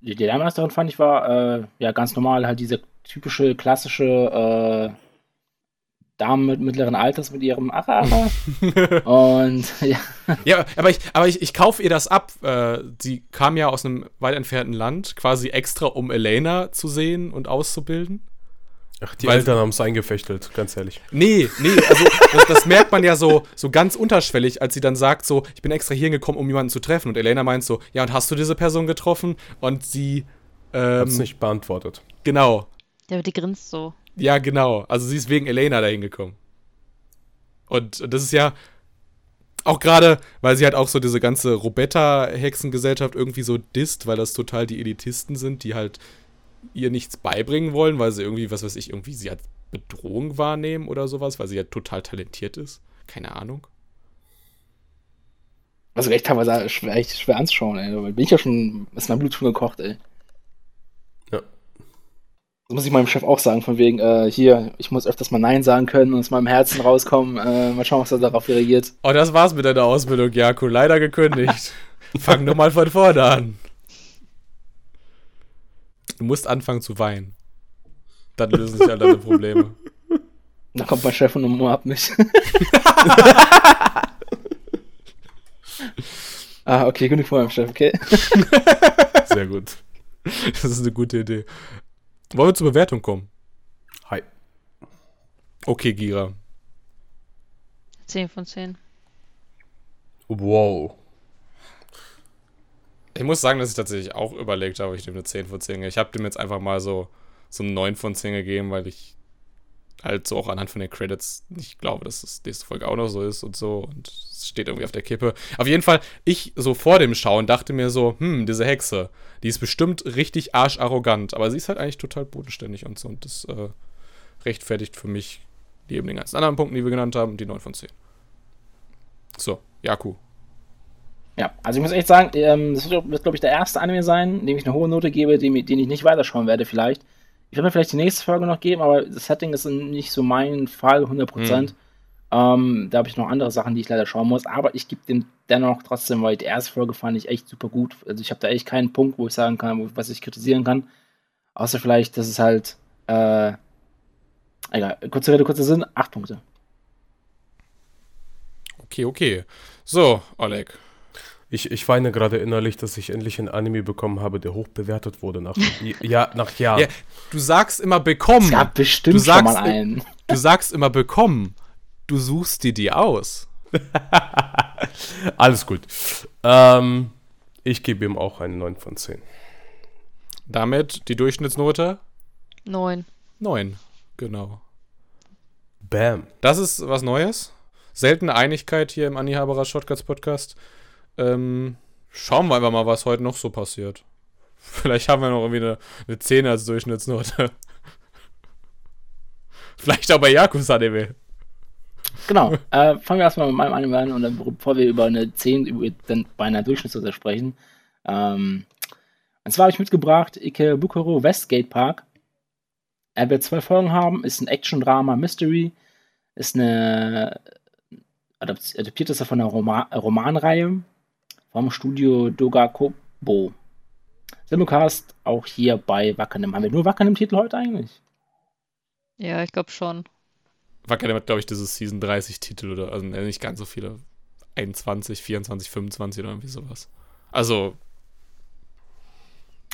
Die Lehrmeisterin fand ich war äh, ja ganz normal, halt diese typische, klassische äh, Damen mit mittleren Alters mit ihrem Acha. und ja. Ja, aber ich, aber ich, ich kaufe ihr das ab. Äh, sie kam ja aus einem weit entfernten Land, quasi extra, um Elena zu sehen und auszubilden. Ach, die Weil, Eltern haben es eingefechtelt, ganz ehrlich. Nee, nee, also das, das, merkt man ja so, so ganz unterschwellig, als sie dann sagt, so, ich bin extra hier gekommen, um jemanden zu treffen. Und Elena meint so, ja, und hast du diese Person getroffen? Und sie ähm, hat es nicht beantwortet. Genau. Ja, aber die grinst so. Ja, genau. Also sie ist wegen Elena dahin gekommen. Und, und das ist ja auch gerade, weil sie halt auch so diese ganze Robetta-Hexengesellschaft irgendwie so disst, weil das total die Elitisten sind, die halt ihr nichts beibringen wollen, weil sie irgendwie, was weiß ich, irgendwie sie als Bedrohung wahrnehmen oder sowas, weil sie ja total talentiert ist. Keine Ahnung. Also echt teilweise schwer, schwer anzuschauen, ey. Da bin ich ja schon, ist mein Blut schon gekocht, ey. Das muss ich meinem Chef auch sagen, von wegen, äh, hier, ich muss öfters mal Nein sagen können und aus meinem Herzen rauskommen. Äh, mal schauen, was er darauf reagiert. Oh, das war's mit deiner Ausbildung, Jaku. Leider gekündigt. Fang nur mal von vorne an. Du musst anfangen zu weinen. Dann lösen sich all deine Probleme. Da kommt mein Chef und umarmt mich. ah, okay, genug von meinem Chef, okay? Sehr gut. Das ist eine gute Idee. Wollen wir zur Bewertung kommen? Hi. Okay, Gira. 10 von 10. Wow. Ich muss sagen, dass ich tatsächlich auch überlegt habe, ich nehme eine 10 von 10. Ich habe dem jetzt einfach mal so, so eine 9 von 10 gegeben, weil ich halt so auch anhand von den Credits nicht glaube, dass das nächste Folge auch noch so ist und so. Und es steht irgendwie auf der Kippe. Auf jeden Fall, ich so vor dem Schauen dachte mir so, hm, diese Hexe, die ist bestimmt richtig arscharrogant, aber sie ist halt eigentlich total bodenständig und so. Und das äh, rechtfertigt für mich neben den ganzen anderen Punkten, die wir genannt haben, die 9 von 10. So, Jaku. Ja, also ich muss echt sagen, ähm, das wird, glaube ich, der erste Anime sein, dem ich eine hohe Note gebe, den, den ich nicht weiterschauen werde vielleicht. Ich werde mir vielleicht die nächste Folge noch geben, aber das Setting ist nicht so mein Fall, 100%. Mhm. Ähm, da habe ich noch andere Sachen, die ich leider schauen muss, aber ich gebe dem dennoch trotzdem, weil die erste Folge fand ich echt super gut. Also ich habe da echt keinen Punkt, wo ich sagen kann, wo, was ich kritisieren kann. Außer vielleicht, dass es halt, äh, egal, kurze Rede, kurzer Sinn, acht Punkte. Okay, okay. So, Oleg, ich, ich weine gerade innerlich, dass ich endlich ein Anime bekommen habe, der hoch bewertet wurde nach, ja, nach Jahren. Ja, du sagst immer bekommen. Es gab bestimmt du sagst, schon mal einen. Du sagst immer bekommen. Du suchst dir die aus. Alles gut. Ähm, ich gebe ihm auch eine 9 von 10. Damit die Durchschnittsnote? 9. 9, genau. Bam. Das ist was Neues. Seltene Einigkeit hier im Anni-Haberer Shotcuts Podcast. Ähm, schauen wir einfach mal, was heute noch so passiert. Vielleicht haben wir noch irgendwie eine, eine 10 als Durchschnittsnote. Vielleicht auch bei Yakus Anime. Genau. Äh, fangen wir erstmal mit meinem Anime an und dann, bevor wir über eine 10 über, dann bei einer Durchschnittsnote sprechen. Ähm, und zwar habe ich mitgebracht Ikebukuro Westgate Park. Er wird zwei Folgen haben, ist ein Action-Drama Mystery, ist eine adaptiert ist er von einer Roma Romanreihe vom Studio Dogakobo. Simulcast auch hier bei Wackernem. Haben wir nur Wacker im Titel heute eigentlich? Ja, ich glaube schon. Wackerle hat, glaube ich, dieses Season 30 Titel oder, also nicht ganz so viele. 21, 24, 25 oder irgendwie sowas. Also.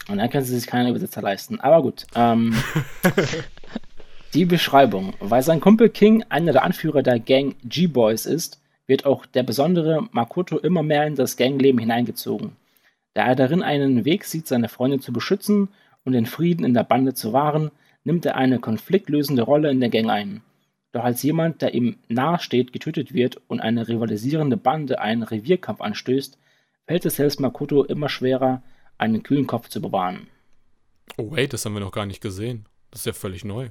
Und dann können sie sich keine Übersetzer leisten. Aber gut. Ähm, die Beschreibung. Weil sein Kumpel King einer der Anführer der Gang G-Boys ist, wird auch der besondere Makoto immer mehr in das Gangleben hineingezogen. Da er darin einen Weg sieht, seine Freundin zu beschützen und den Frieden in der Bande zu wahren, nimmt er eine konfliktlösende Rolle in der Gang ein. Doch als jemand, der ihm nahesteht, getötet wird und eine rivalisierende Bande einen Revierkampf anstößt, fällt es selbst Makoto immer schwerer, einen kühlen Kopf zu bewahren. Oh wait, das haben wir noch gar nicht gesehen. Das ist ja völlig neu.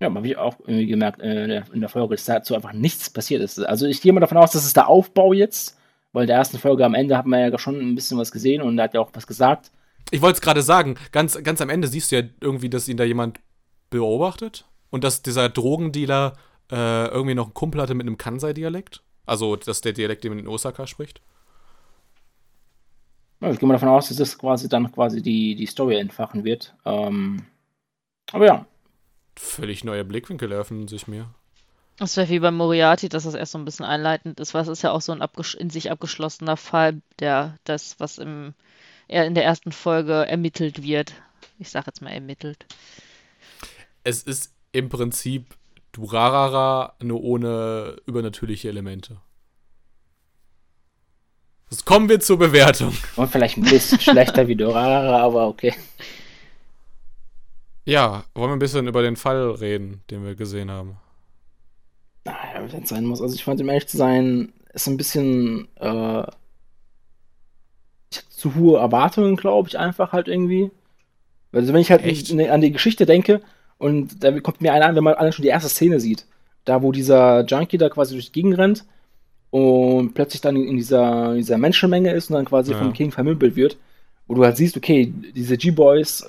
Ja, habe ich auch irgendwie gemerkt äh, in der Folge, dass dazu einfach nichts passiert ist. Also ich gehe mal davon aus, dass es der Aufbau jetzt, weil in der ersten Folge am Ende hat man ja schon ein bisschen was gesehen und er hat ja auch was gesagt. Ich wollte es gerade sagen, ganz, ganz am Ende siehst du ja irgendwie, dass ihn da jemand beobachtet und dass dieser Drogendealer äh, irgendwie noch einen Kumpel hatte mit einem Kansai-Dialekt. Also, dass der Dialekt, den man in Osaka spricht. Ja, ich gehe mal davon aus, dass das quasi dann quasi die, die Story entfachen wird. Ähm, aber ja. Völlig neue Blickwinkel eröffnen sich mir. Das wäre wie bei Moriarty, dass das erst so ein bisschen einleitend ist, weil es ist ja auch so ein in sich abgeschlossener Fall, der das, was im, in der ersten Folge ermittelt wird. Ich sage jetzt mal ermittelt. Es ist im Prinzip Durarara, nur ohne übernatürliche Elemente. Jetzt kommen wir zur Bewertung. Und vielleicht ein bisschen schlechter wie Durarara, aber okay. Ja, wollen wir ein bisschen über den Fall reden, den wir gesehen haben? Naja, wenn es sein muss. Also ich fand, um ehrlich zu sein, ist ein bisschen äh, zu hohe Erwartungen, glaube ich, einfach halt irgendwie. Also wenn ich halt an die Geschichte denke, und da kommt mir einer an, wenn man allein schon die erste Szene sieht. Da, wo dieser Junkie da quasi durch die Gegend rennt und plötzlich dann in dieser, dieser Menschenmenge ist und dann quasi ja. vom King vermümpelt wird. Wo du halt siehst, okay, diese G-Boys,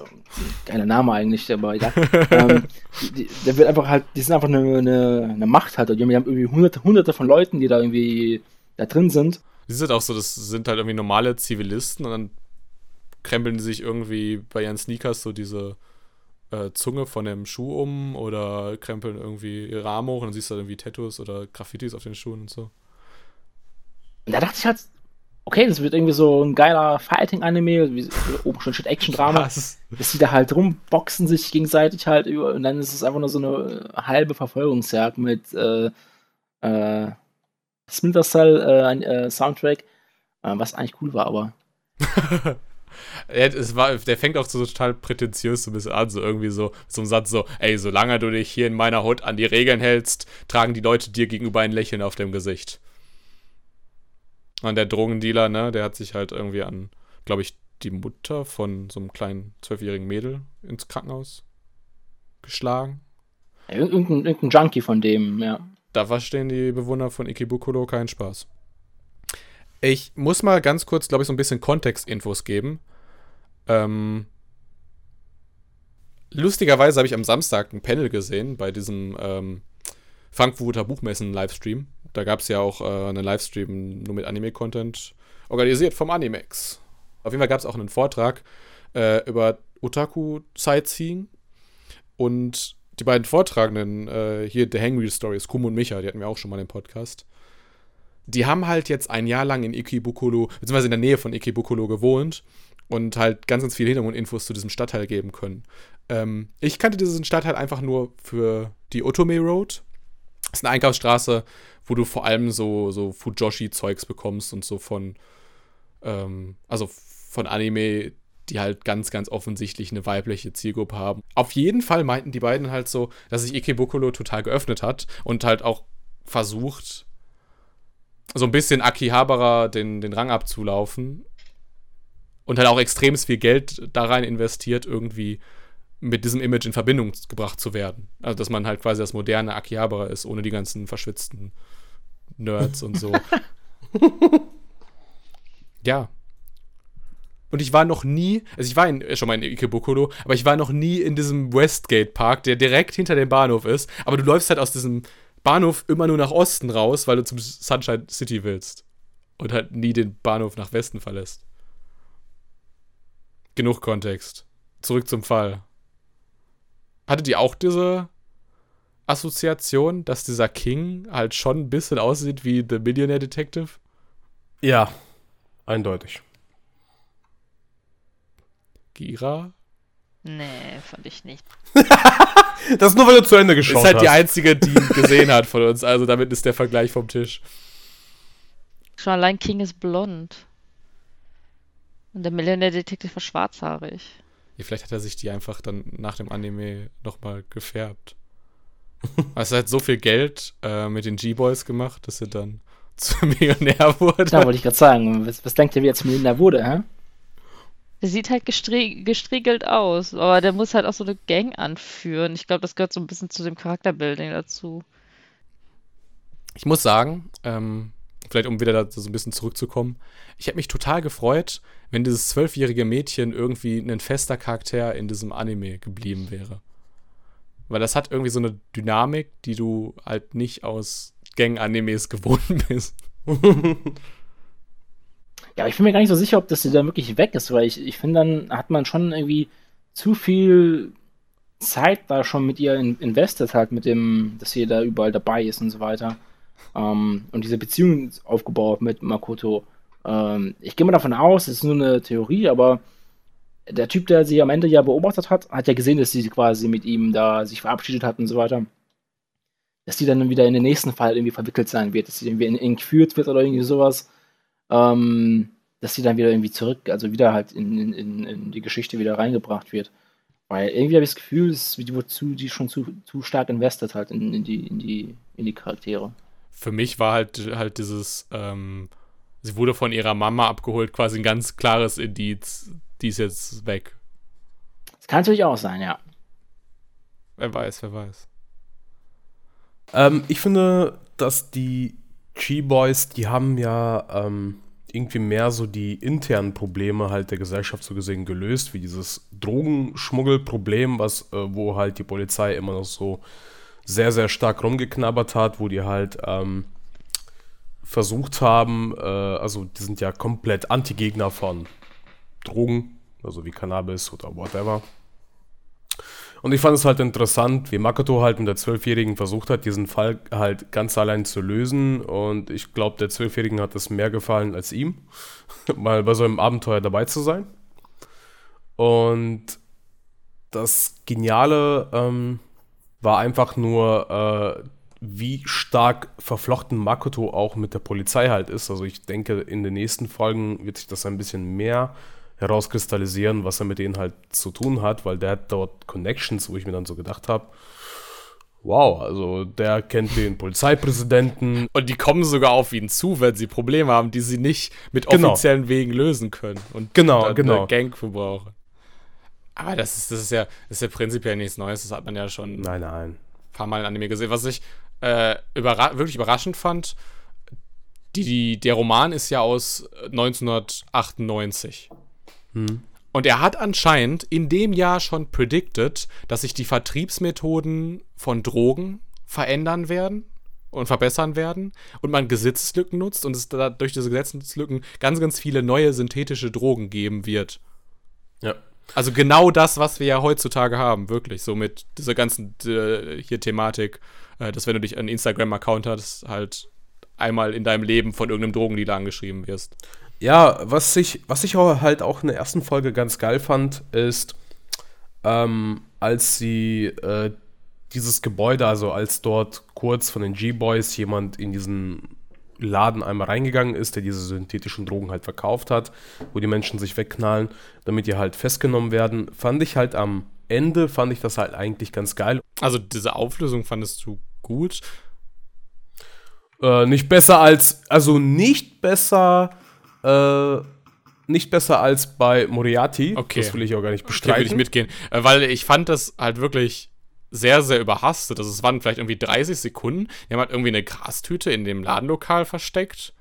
geiler Name eigentlich, aber egal, ähm, die, der wird einfach halt, die sind einfach eine, eine, eine Macht halt. Die haben irgendwie hunderte, hunderte von Leuten, die da irgendwie da drin sind. Die sind auch so, das sind halt irgendwie normale Zivilisten und dann krempeln die sich irgendwie bei ihren Sneakers so diese äh, Zunge von dem Schuh um oder krempeln irgendwie ihre Arme hoch und dann siehst du halt irgendwie Tattoos oder Graffitis auf den Schuhen und so. Und da dachte ich halt, okay, das wird irgendwie so ein geiler Fighting-Anime, wie oben schon steht Action-Drama. Dass die da halt rumboxen sich gegenseitig halt über und dann ist es einfach nur so eine halbe Verfolgungsjagd mit äh, äh, Splinter Cell äh, äh, Soundtrack, äh, was eigentlich cool war, aber es war, der fängt auch so total prätentiös so ein bisschen an, so irgendwie so, so ein Satz so, ey, solange du dich hier in meiner Hut an die Regeln hältst, tragen die Leute dir gegenüber ein Lächeln auf dem Gesicht. Und der Drogendealer, ne, der hat sich halt irgendwie an, glaube ich, die Mutter von so einem kleinen zwölfjährigen Mädel ins Krankenhaus geschlagen. Irgendein, irgendein Junkie von dem, ja. Da verstehen die Bewohner von Ikebukuro keinen Spaß. Ich muss mal ganz kurz, glaube ich, so ein bisschen Kontextinfos geben. Ähm, lustigerweise habe ich am Samstag ein Panel gesehen bei diesem ähm, Frankfurter Buchmessen-Livestream. Da gab es ja auch äh, einen Livestream nur mit Anime-Content, organisiert vom Animex. Auf jeden Fall gab es auch einen Vortrag äh, über Otaku-Sightseeing. Und die beiden Vortragenden, äh, hier The Hangry Stories, Kumo und Micha, die hatten wir auch schon mal im Podcast die haben halt jetzt ein Jahr lang in Ikebukuro, beziehungsweise in der Nähe von Ikebukuro gewohnt und halt ganz, ganz viele Hintergrundinfos zu diesem Stadtteil geben können. Ähm, ich kannte diesen Stadtteil einfach nur für die Otome Road. Ist eine Einkaufsstraße, wo du vor allem so, so Fujoshi-Zeugs bekommst und so von, ähm, also von Anime, die halt ganz, ganz offensichtlich eine weibliche Zielgruppe haben. Auf jeden Fall meinten die beiden halt so, dass sich Ikebukuro total geöffnet hat und halt auch versucht, so ein bisschen Akihabara den, den Rang abzulaufen und halt auch extrem viel Geld da rein investiert, irgendwie mit diesem Image in Verbindung gebracht zu werden. Also, dass man halt quasi das moderne Akihabara ist, ohne die ganzen verschwitzten Nerds und so. ja. Und ich war noch nie, also ich war in, schon mal in Ikebukuro, aber ich war noch nie in diesem Westgate Park, der direkt hinter dem Bahnhof ist. Aber du läufst halt aus diesem Bahnhof immer nur nach Osten raus, weil du zum Sunshine City willst. Und halt nie den Bahnhof nach Westen verlässt. Genug Kontext. Zurück zum Fall. Hattet ihr auch diese Assoziation, dass dieser King halt schon ein bisschen aussieht wie The Millionaire Detective? Ja, eindeutig. Gira? Nee, fand ich nicht. das ist nur, weil du zu Ende geschaut hast. Ist halt hast. die einzige, die ihn gesehen hat von uns. Also damit ist der Vergleich vom Tisch. Schon allein King ist blond. Und der Millionaire Detective war schwarzhaarig. Ja, vielleicht hat er sich die einfach dann nach dem Anime nochmal gefärbt. Also er hat so viel Geld äh, mit den G-Boys gemacht, dass er dann zum Millionär wurde. Da wollte ich gerade sagen. Was, was denkt ihr, wie er zum Millionär wurde, hä? Der sieht halt gestrie gestriegelt aus, aber der muss halt auch so eine Gang anführen. Ich glaube, das gehört so ein bisschen zu dem Charakterbuilding dazu. Ich muss sagen, ähm, vielleicht um wieder da so ein bisschen zurückzukommen, ich hätte mich total gefreut, wenn dieses zwölfjährige Mädchen irgendwie ein fester Charakter in diesem Anime geblieben wäre. Weil das hat irgendwie so eine Dynamik, die du halt nicht aus Gang-Animes gewohnt bist. Ja, ich bin mir gar nicht so sicher, ob das dann wirklich weg ist, weil ich, ich finde, dann hat man schon irgendwie zu viel Zeit da schon mit ihr in, investet, halt mit dem, dass sie da überall dabei ist und so weiter. Ähm, und diese Beziehung aufgebaut mit Makoto. Ähm, ich gehe mal davon aus, es ist nur eine Theorie, aber der Typ, der sie am Ende ja beobachtet hat, hat ja gesehen, dass sie quasi mit ihm da sich verabschiedet hat und so weiter. Dass sie dann wieder in den nächsten Fall irgendwie verwickelt sein wird, dass sie irgendwie entführt wird oder irgendwie sowas ähm, dass sie dann wieder irgendwie zurück, also wieder halt in, in, in die Geschichte wieder reingebracht wird. Weil irgendwie habe ich das Gefühl, es wird zu, die schon zu, zu stark invested halt in, in, die, in, die, in die Charaktere. Für mich war halt halt dieses, ähm, sie wurde von ihrer Mama abgeholt, quasi ein ganz klares Indiz, die ist jetzt weg. Das kann natürlich auch sein, ja. Wer weiß, wer weiß. Ähm, ich finde, dass die G-Boys, die haben ja ähm, irgendwie mehr so die internen Probleme halt der Gesellschaft so gesehen gelöst, wie dieses Drogenschmuggelproblem, was, äh, wo halt die Polizei immer noch so sehr, sehr stark rumgeknabbert hat, wo die halt ähm, versucht haben, äh, also die sind ja komplett Anti-Gegner von Drogen, also wie Cannabis oder whatever. Und ich fand es halt interessant, wie Makoto halt mit der Zwölfjährigen versucht hat, diesen Fall halt ganz allein zu lösen. Und ich glaube, der Zwölfjährigen hat es mehr gefallen als ihm, mal bei so einem Abenteuer dabei zu sein. Und das Geniale ähm, war einfach nur, äh, wie stark verflochten Makoto auch mit der Polizei halt ist. Also ich denke, in den nächsten Folgen wird sich das ein bisschen mehr herauskristallisieren, was er mit denen halt zu tun hat, weil der hat dort Connections, wo ich mir dann so gedacht habe, wow, also der kennt den Polizeipräsidenten. Und die kommen sogar auf ihn zu, wenn sie Probleme haben, die sie nicht mit genau. offiziellen Wegen lösen können und genau, genau. Gang für brauchen. Aber das ist, das ist ja, das ist ja prinzipiell nichts Neues, das hat man ja schon nein, nein. ein paar Mal in Anime gesehen. Was ich äh, überra wirklich überraschend fand, die, die, der Roman ist ja aus 1998. Hm. Und er hat anscheinend in dem Jahr schon predicted, dass sich die Vertriebsmethoden von Drogen verändern werden und verbessern werden und man Gesetzeslücken nutzt und es da durch diese Gesetzeslücken ganz, ganz viele neue synthetische Drogen geben wird. Ja. Also genau das, was wir ja heutzutage haben, wirklich. So mit dieser ganzen äh, hier Thematik, äh, dass wenn du dich einen Instagram-Account hast, halt einmal in deinem Leben von irgendeinem Drogendealer angeschrieben wirst. Ja, was ich, was ich halt auch in der ersten Folge ganz geil fand, ist, ähm, als sie äh, dieses Gebäude, also als dort kurz von den G-Boys jemand in diesen Laden einmal reingegangen ist, der diese synthetischen Drogen halt verkauft hat, wo die Menschen sich wegknallen, damit die halt festgenommen werden, fand ich halt am Ende, fand ich das halt eigentlich ganz geil. Also diese Auflösung fandest du gut? Äh, nicht besser als, also nicht besser äh, nicht besser als bei Moriarty. Okay. Das will ich auch gar nicht bestreiten. Okay, will ich mitgehen. Äh, weil ich fand das halt wirklich sehr, sehr überhastet. Also es waren vielleicht irgendwie 30 Sekunden. Die haben halt irgendwie eine Grastüte in dem Ladenlokal versteckt.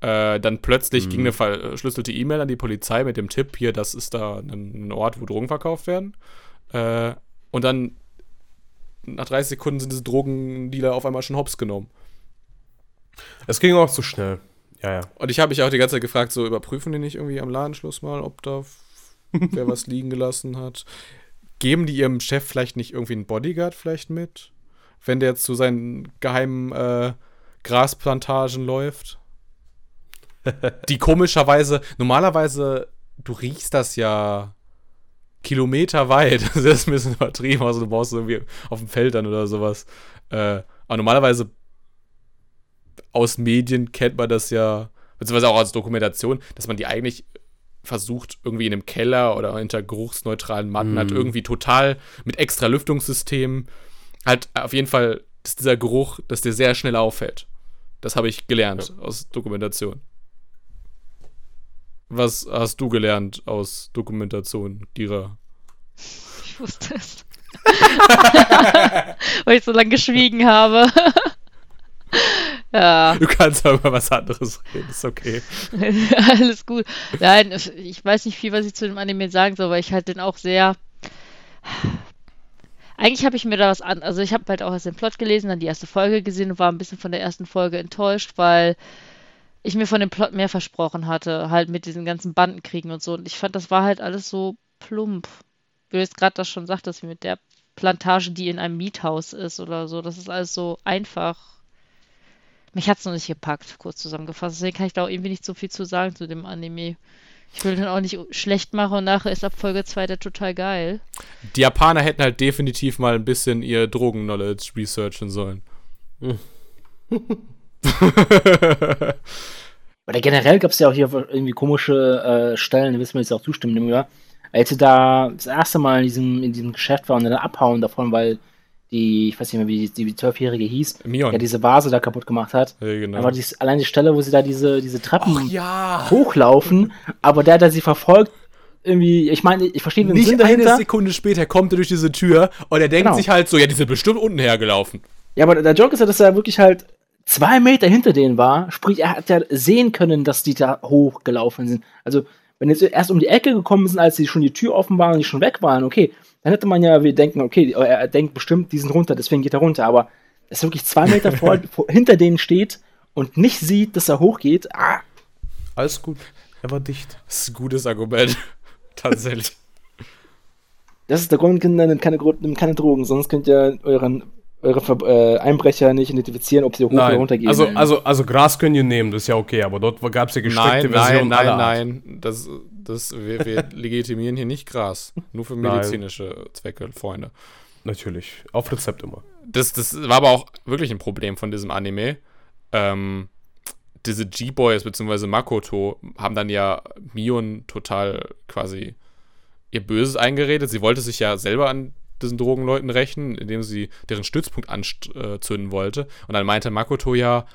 Äh, dann plötzlich mhm. ging eine verschlüsselte E-Mail an die Polizei mit dem Tipp, hier, das ist da ein, Ort, wo Drogen verkauft werden. Äh, und dann nach 30 Sekunden sind diese Drogendealer auf einmal schon hops genommen. Es ging auch zu schnell. Ja, ja. Und ich habe mich auch die ganze Zeit gefragt, so überprüfen die nicht irgendwie am Ladenschluss mal, ob da wer was liegen gelassen hat. Geben die ihrem Chef vielleicht nicht irgendwie einen Bodyguard vielleicht mit? wenn der zu seinen geheimen äh, Grasplantagen läuft. Die komischerweise, normalerweise, du riechst das ja kilometerweit. Das ist ein bisschen übertrieben, also du brauchst irgendwie auf dem Feld dann oder sowas. Äh, aber normalerweise aus Medien kennt man das ja, beziehungsweise auch als Dokumentation, dass man die eigentlich versucht, irgendwie in einem Keller oder hinter geruchsneutralen Matten mm. halt irgendwie total mit extra Lüftungssystemen halt auf jeden Fall ist dieser Geruch, dass dir sehr schnell auffällt. Das habe ich gelernt ja. aus Dokumentation. Was hast du gelernt aus Dokumentation, Gira? Ich wusste es. Weil ich so lange geschwiegen habe. Ja. Du kannst aber über was anderes reden, ist okay. Alles gut. Nein, ich weiß nicht viel, was ich zu dem Anime sagen soll, weil ich halt den auch sehr. Eigentlich habe ich mir da was an. Also, ich habe halt auch erst den Plot gelesen, dann die erste Folge gesehen und war ein bisschen von der ersten Folge enttäuscht, weil ich mir von dem Plot mehr versprochen hatte, halt mit diesen ganzen Bandenkriegen und so. Und ich fand, das war halt alles so plump. Wie du jetzt gerade das schon sagtest, wie mit der Plantage, die in einem Miethaus ist oder so. Das ist alles so einfach. Mich hat es noch nicht gepackt, kurz zusammengefasst. Deswegen kann ich da auch irgendwie nicht so viel zu sagen zu dem Anime. Ich will den auch nicht schlecht machen und nachher ist ab Folge 2 der total geil. Die Japaner hätten halt definitiv mal ein bisschen ihr Drogen-Knowledge researchen sollen. Oder generell gab es ja auch hier irgendwie komische äh, Stellen, da wissen wir jetzt auch zustimmen, ja. Als sie da das erste Mal in diesem, in diesem Geschäft war und dann abhauen davon, weil die, ich weiß nicht mehr, wie die zwölfjährige hieß, Mion. ja diese Vase da kaputt gemacht hat. Ja, genau. Aber dies, allein die Stelle, wo sie da diese, diese Treppen Och, ja. hochlaufen, aber der, der sie verfolgt, irgendwie, ich meine, ich verstehe den Nicht Sinn dahinter. eine Sekunde später kommt er durch diese Tür und er denkt genau. sich halt so, ja, die sind bestimmt unten hergelaufen. Ja, aber der Joke ist ja, dass er wirklich halt zwei Meter hinter denen war. Sprich, er hat ja sehen können, dass die da hochgelaufen sind. Also, wenn jetzt erst um die Ecke gekommen sind, als sie schon die Tür offen waren und die schon weg waren, okay, dann hätte man ja, wir denken, okay, er denkt bestimmt, die sind runter, deswegen geht er runter. Aber dass er wirklich zwei Meter vor, vor, hinter denen steht und nicht sieht, dass er hochgeht, ah. Alles gut. Er war dicht. Das ist ein gutes Argument. Tatsächlich. Das ist der Grund, Kinder, nimmt keine, nimmt keine Drogen, sonst könnt ihr euren eure Ver äh, Einbrecher nicht identifizieren, ob sie hoch nein. oder runter gehen. Also, also, also Gras können ihr nehmen, das ist ja okay, aber dort gab es ja gesteckte nein, Versionen. Nein, nein, nein, nein. Das, das, wir, wir legitimieren hier nicht Gras. Nur für medizinische nein. Zwecke, Freunde. Natürlich. Auf Rezept immer. Das, das war aber auch wirklich ein Problem von diesem Anime. Ähm, diese G-Boys bzw. Makoto haben dann ja Mion total quasi ihr Böses eingeredet. Sie wollte sich ja selber an diesen Drogenleuten rächen, indem sie deren Stützpunkt anzünden wollte. Und dann meinte Makoto ja,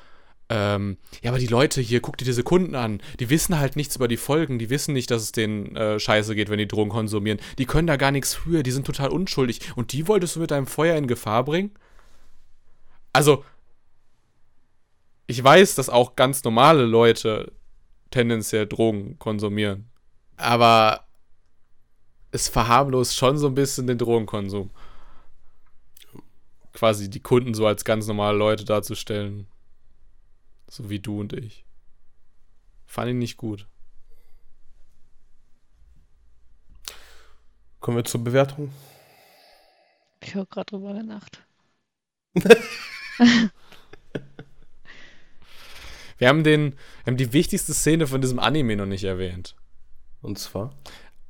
ähm, ja, aber die Leute hier, guck dir diese Kunden an, die wissen halt nichts über die Folgen, die wissen nicht, dass es denen äh, scheiße geht, wenn die Drogen konsumieren. Die können da gar nichts für, die sind total unschuldig. Und die wolltest du mit deinem Feuer in Gefahr bringen? Also, ich weiß, dass auch ganz normale Leute tendenziell Drogen konsumieren. Aber es verharmlost schon so ein bisschen den Drogenkonsum. Quasi die Kunden so als ganz normale Leute darzustellen. So wie du und ich. Fand ich nicht gut. Kommen wir zur Bewertung. Ich habe gerade drüber gedacht. wir haben den, wir haben die wichtigste Szene von diesem Anime noch nicht erwähnt. Und zwar?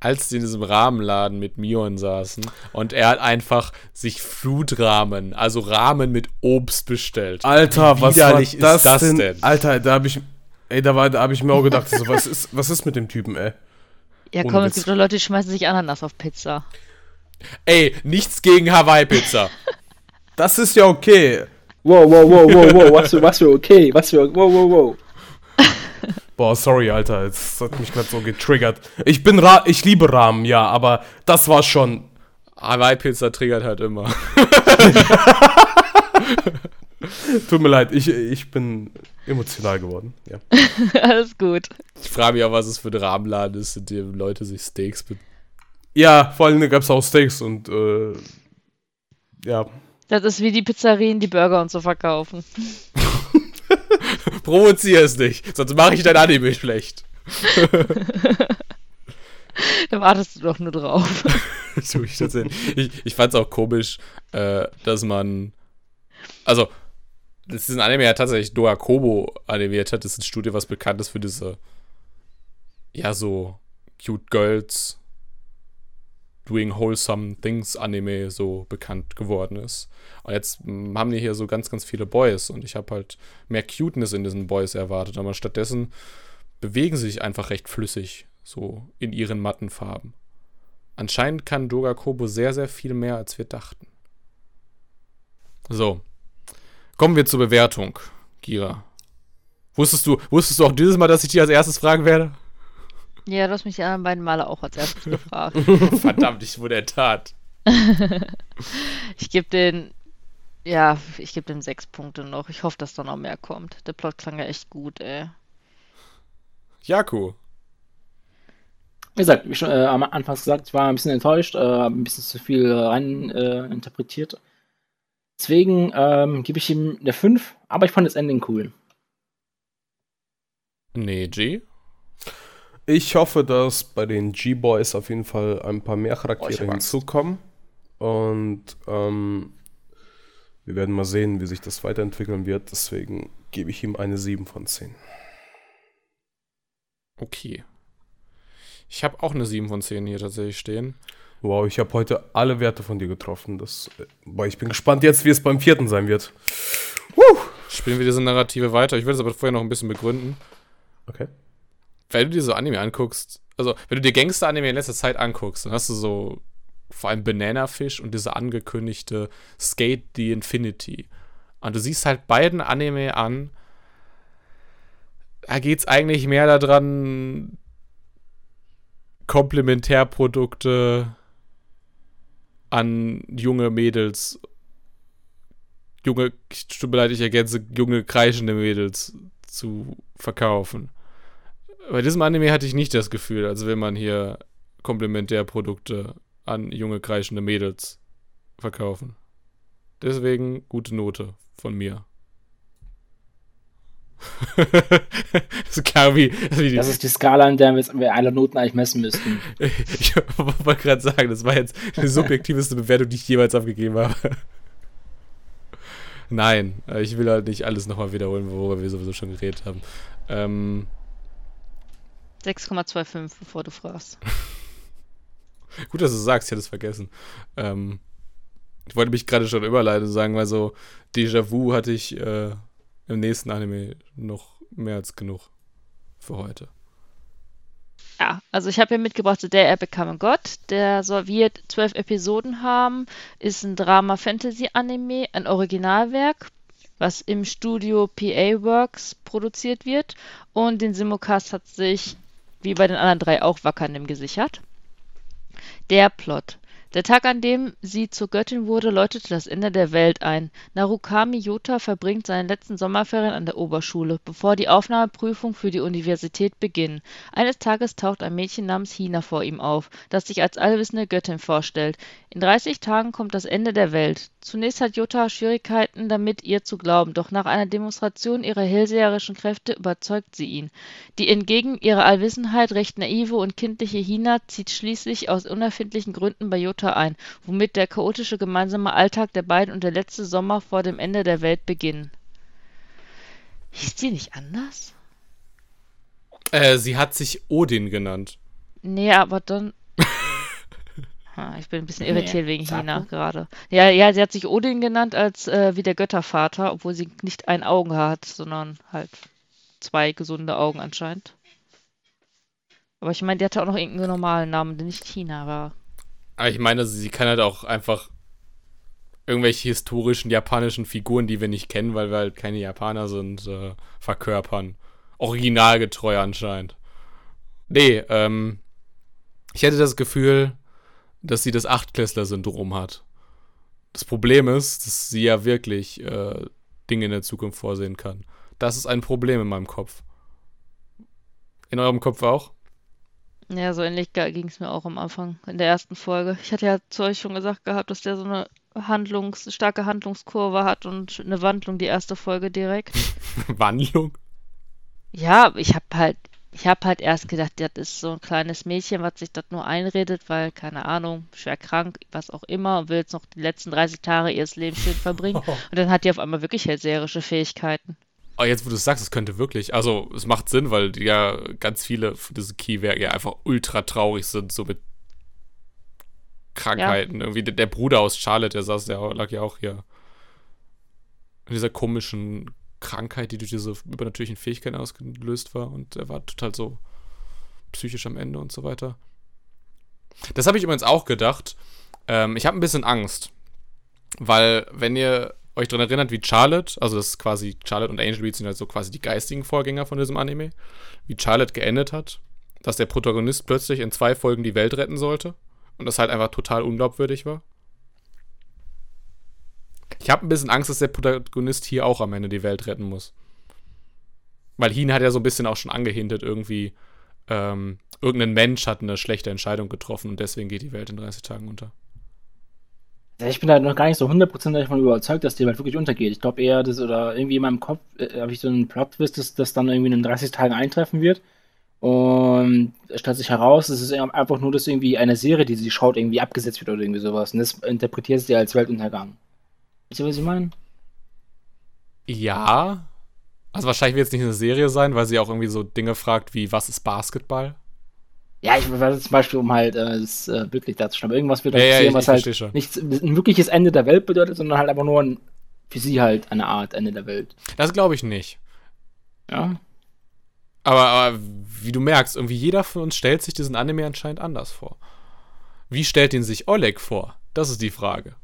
Als sie in diesem Rahmenladen mit Mion saßen und er hat einfach sich Flutrahmen, also Rahmen mit Obst bestellt. Alter, was war das, ist das denn? denn? Alter, da habe ich, ey, da, da habe ich mir auch gedacht, so, was, ist, was ist mit dem Typen, ey? Ja, komm, es gibt doch Leute, die schmeißen sich Ananas auf Pizza. Ey, nichts gegen Hawaii-Pizza. das ist ja okay. Wow, wow, wow, wow, wow, was für, was für okay, was für, wow, wow, wow. Boah, sorry, Alter, das hat mich gerade so getriggert. Ich bin Ra ich liebe Rahmen, ja, aber das war schon. Hawaii-Pizza triggert halt immer. Tut mir leid, ich, ich bin emotional geworden. Ja. Alles gut. Ich frage mich auch, was es für ein Rahmenladen ist, in dem Leute sich Steaks. Ja, vor allem gab es auch Steaks und äh, ja. Das ist wie die Pizzerien, die Burger und so verkaufen. Provozier es nicht, sonst mache ich dein Anime schlecht. da wartest du doch nur drauf. ich, ich, ich fand es auch komisch, äh, dass man Also, das ist ein Anime, der tatsächlich Doa Kobo animiert hat. Das ist ein Studio, was bekannt ist für diese, ja, so cute Girls doing wholesome things Anime so bekannt geworden ist. Und jetzt haben die hier so ganz, ganz viele Boys und ich habe halt mehr Cuteness in diesen Boys erwartet, aber stattdessen bewegen sie sich einfach recht flüssig, so in ihren matten Farben. Anscheinend kann Doga Kobo sehr, sehr viel mehr, als wir dachten. So. Kommen wir zur Bewertung, Gira. Wusstest du, wusstest du auch dieses Mal, dass ich dir als erstes fragen werde? Ja, du hast mich die anderen beiden Male auch als erstes gefragt. Verdammt, ich wurde ertat. ich gebe den, ja, ich gebe dem sechs Punkte noch. Ich hoffe, dass da noch mehr kommt. Der Plot klang ja echt gut, ey. Jaku. Wie gesagt, wie schon äh, am Anfang gesagt, ich war ein bisschen enttäuscht, äh, ein bisschen zu viel rein äh, interpretiert. Deswegen ähm, gebe ich ihm eine 5, aber ich fand das Ending cool. Nee, G? Ich hoffe, dass bei den G-Boys auf jeden Fall ein paar mehr Charaktere oh, hinzukommen. Und ähm, wir werden mal sehen, wie sich das weiterentwickeln wird. Deswegen gebe ich ihm eine 7 von 10. Okay. Ich habe auch eine 7 von 10 hier tatsächlich stehen. Wow, ich habe heute alle Werte von dir getroffen. Das, äh, boah, ich bin gespannt jetzt, wie es beim vierten sein wird. Woo! Spielen wir diese Narrative weiter. Ich will es aber vorher noch ein bisschen begründen. Okay. Wenn du dir so Anime anguckst, also wenn du dir Gangster-Anime in letzter Zeit anguckst, dann hast du so vor allem Banana Fish und diese angekündigte Skate the Infinity. Und du siehst halt beiden Anime an, da geht es eigentlich mehr daran, Komplementärprodukte an junge Mädels, junge, tut mir leid, ich ergänze, junge kreischende Mädels zu verkaufen. Bei diesem Anime hatte ich nicht das Gefühl, als will man hier Komplementärprodukte an junge kreischende Mädels verkaufen. Deswegen gute Note von mir. so klar wie, wie Das ist die Skala, an der wir alle Noten eigentlich messen müssten. ich wollte gerade sagen, das war jetzt die subjektivste Bewertung, die ich jemals abgegeben habe. Nein, ich will halt nicht alles nochmal wiederholen, worüber wir sowieso schon geredet haben. Ähm, 6,25, bevor du fragst. Gut, dass du sagst, ich hätte es vergessen. Ähm, ich wollte mich gerade schon überleiten sagen, weil so Déjà-vu hatte ich äh, im nächsten Anime noch mehr als genug für heute. Ja, also ich habe hier mitgebracht Day I Become a God. Der soll wird zwölf Episoden haben, ist ein Drama-Fantasy-Anime, ein Originalwerk, was im Studio PA Works produziert wird. Und den Simulcast hat sich, wie bei den anderen drei, auch Wakanim gesichert. Der Plot. Der Tag, an dem sie zur Göttin wurde, läutete das Ende der Welt ein. Narukami Yota verbringt seine letzten Sommerferien an der Oberschule, bevor die Aufnahmeprüfungen für die Universität beginnen. Eines Tages taucht ein Mädchen namens Hina vor ihm auf, das sich als allwissende Göttin vorstellt. In 30 Tagen kommt das Ende der Welt. Zunächst hat Yota Schwierigkeiten damit, ihr zu glauben, doch nach einer Demonstration ihrer hellseherischen Kräfte überzeugt sie ihn. Die entgegen ihrer Allwissenheit recht naive und kindliche Hina zieht schließlich aus unerfindlichen Gründen bei Yota Mutter ein, womit der chaotische gemeinsame Alltag der beiden und der letzte Sommer vor dem Ende der Welt beginnen. Hieß die nicht anders? Äh, sie hat sich Odin genannt. Nee, aber dann. ich bin ein bisschen irritiert nee, wegen China gerade. Ja, ja, sie hat sich Odin genannt als äh, wie der Göttervater, obwohl sie nicht ein Auge hat, sondern halt zwei gesunde Augen anscheinend. Aber ich meine, die hatte auch noch irgendeinen normalen Namen, der nicht China war. Aber ich meine, sie kann halt auch einfach irgendwelche historischen japanischen Figuren, die wir nicht kennen, weil wir halt keine Japaner sind, äh, verkörpern. Originalgetreu anscheinend. Nee, ähm, ich hätte das Gefühl, dass sie das Achtklässler-Syndrom hat. Das Problem ist, dass sie ja wirklich äh, Dinge in der Zukunft vorsehen kann. Das ist ein Problem in meinem Kopf. In eurem Kopf auch? Ja, so ähnlich ging es mir auch am Anfang in der ersten Folge. Ich hatte ja zu euch schon gesagt gehabt, dass der so eine Handlungs starke Handlungskurve hat und eine Wandlung die erste Folge direkt. Wandlung? Ja, ich habe halt ich habe halt erst gedacht, das ist so ein kleines Mädchen, was sich das nur einredet, weil, keine Ahnung, schwer krank, was auch immer, und will jetzt noch die letzten 30 Tage ihres Lebens schön verbringen. Oh. Und dann hat die auf einmal wirklich hellseherische Fähigkeiten. Oh, jetzt, wo du es sagst, es könnte wirklich, also es macht Sinn, weil ja ganz viele von diesen Keywerke ja einfach ultra traurig sind, so mit Krankheiten. Ja. Irgendwie der, der, Bruder aus Charlotte, der saß, der lag ja auch hier in dieser komischen Krankheit, die durch diese übernatürlichen Fähigkeiten ausgelöst war. Und er war total so psychisch am Ende und so weiter. Das habe ich übrigens auch gedacht. Ähm, ich habe ein bisschen Angst. Weil, wenn ihr euch daran erinnert, wie Charlotte, also das ist quasi Charlotte und Angel Reed sind halt so quasi die geistigen Vorgänger von diesem Anime, wie Charlotte geendet hat, dass der Protagonist plötzlich in zwei Folgen die Welt retten sollte und das halt einfach total unglaubwürdig war. Ich habe ein bisschen Angst, dass der Protagonist hier auch am Ende die Welt retten muss. Weil Hien hat ja so ein bisschen auch schon angehintet, irgendwie, ähm, irgendein Mensch hat eine schlechte Entscheidung getroffen und deswegen geht die Welt in 30 Tagen unter. Ich bin da noch gar nicht so hundertprozentig davon überzeugt, dass die Welt wirklich untergeht. Ich glaube eher, dass, oder irgendwie in meinem Kopf äh, habe ich so einen Plot-Twist, dass das dann irgendwie in 30 Tagen eintreffen wird. Und es stellt sich heraus, es ist einfach nur, dass irgendwie eine Serie, die sie schaut, irgendwie abgesetzt wird oder irgendwie sowas. Und das interpretiert sie als Weltuntergang. Wisst ihr, was ich meine? Ja. Also wahrscheinlich wird es nicht eine Serie sein, weil sie auch irgendwie so Dinge fragt wie, was ist Basketball? Ja, ich weiß zum Beispiel, um halt äh, das äh, bildlich darzustellen. Irgendwas wird ja, passieren, ja, was halt nicht ein wirkliches Ende der Welt bedeutet, sondern halt aber nur ein, für sie halt eine Art Ende der Welt. Das glaube ich nicht. Ja. Aber, aber wie du merkst, irgendwie jeder von uns stellt sich diesen Anime anscheinend anders vor. Wie stellt ihn sich Oleg vor? Das ist die Frage.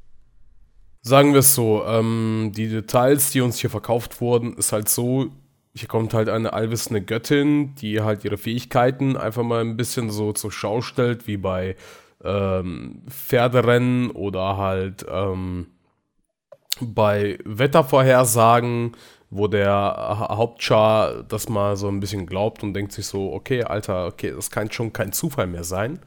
Sagen wir es so, ähm, die Details, die uns hier verkauft wurden, ist halt so, hier kommt halt eine allwissende Göttin, die halt ihre Fähigkeiten einfach mal ein bisschen so zur Schau stellt, wie bei ähm, Pferderennen oder halt ähm, bei Wettervorhersagen, wo der Hauptchar das mal so ein bisschen glaubt und denkt sich so, okay, Alter, okay, das kann schon kein Zufall mehr sein.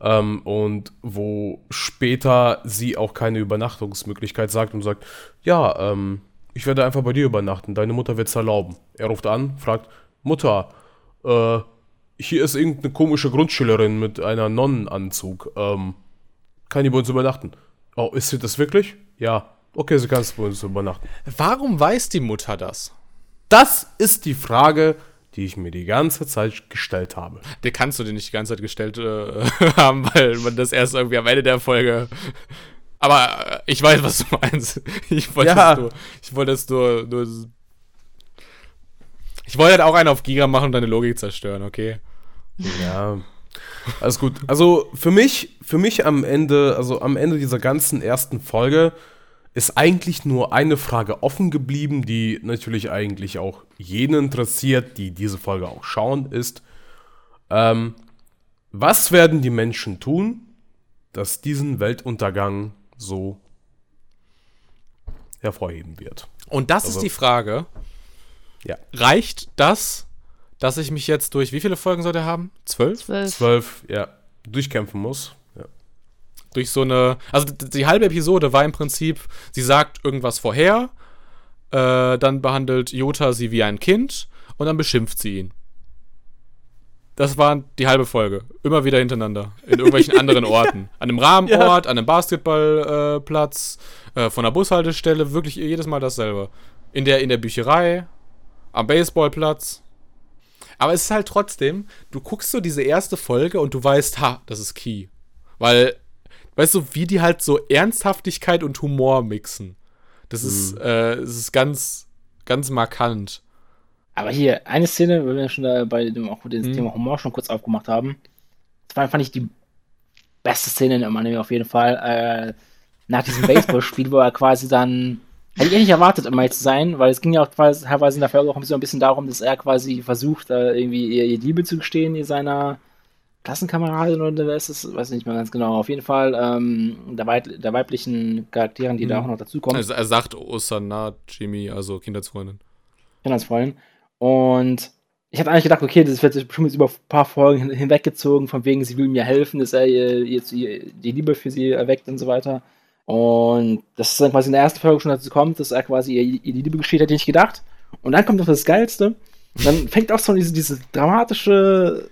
Ähm, und wo später sie auch keine Übernachtungsmöglichkeit sagt und sagt, ja, ähm, ich werde einfach bei dir übernachten, deine Mutter wird es erlauben. Er ruft an, fragt, Mutter, äh, hier ist irgendeine komische Grundschülerin mit einer Nonnenanzug, ähm, kann die bei uns übernachten? Oh, ist sie das wirklich? Ja. Okay, sie kann bei uns übernachten. Warum weiß die Mutter das? Das ist die Frage, die ich mir die ganze Zeit gestellt habe. Der kannst du dir nicht die ganze Zeit gestellt äh, haben, weil man das erst irgendwie am Ende der Folge. Aber äh, ich weiß, was du meinst. Ich wollte ja. nur, ich wollte es nur, nur. Ich wollte halt auch einen auf Giga machen und deine Logik zerstören, okay? Ja. Alles gut. Also für mich, für mich am Ende, also am Ende dieser ganzen ersten Folge ist eigentlich nur eine Frage offen geblieben, die natürlich eigentlich auch jeden interessiert, die diese Folge auch schauen, ist, ähm, was werden die Menschen tun, dass diesen Weltuntergang so hervorheben wird? Und das also, ist die Frage. Ja. Reicht das, dass ich mich jetzt durch wie viele Folgen soll der haben? Zwölf? Zwölf, Zwölf ja. Durchkämpfen muss durch so eine. Also die halbe Episode war im Prinzip, sie sagt irgendwas vorher, äh, dann behandelt Jota sie wie ein Kind und dann beschimpft sie ihn. Das war die halbe Folge. Immer wieder hintereinander. In irgendwelchen anderen Orten. An einem Rahmenort, ja. an einem Basketballplatz, äh, von der Bushaltestelle, wirklich jedes Mal dasselbe. In der, in der Bücherei, am Baseballplatz. Aber es ist halt trotzdem, du guckst so diese erste Folge und du weißt, ha, das ist Key. Weil weißt du, wie die halt so Ernsthaftigkeit und Humor mixen. Das mhm. ist, äh, das ist ganz, ganz markant. Aber hier, eine Szene, weil wir schon da bei dem, auch das mhm. Thema Humor schon kurz aufgemacht haben, das war, fand ich die beste Szene im Anime auf jeden Fall. Äh, nach diesem Baseballspiel, wo er quasi dann. Hätte ich nicht erwartet, um mal zu sein, weil es ging ja auch teilweise in der Folge auch ein bisschen darum, dass er quasi versucht, irgendwie ihr, ihr Liebe zu gestehen, ihr seiner Klassenkameradin oder wer ist es? Weiß nicht mehr ganz genau. Auf jeden Fall ähm, der, Weib der, weiblichen Charakteren, die mhm. da auch noch dazukommen. Also er sagt Osana Jimmy, also Kindheitsfreundin. Kindheitsfreundin. Und ich habe eigentlich gedacht, okay, das wird bestimmt jetzt über ein paar Folgen hinweggezogen, von wegen, sie will mir helfen, dass er jetzt die Liebe für sie erweckt und so weiter. Und das ist dann quasi in der ersten Folge schon dazu kommt, dass er quasi ihr, ihr die Liebe gesteht, hätte ich nicht gedacht. Und dann kommt noch das Geilste. dann fängt auch so diese, diese dramatische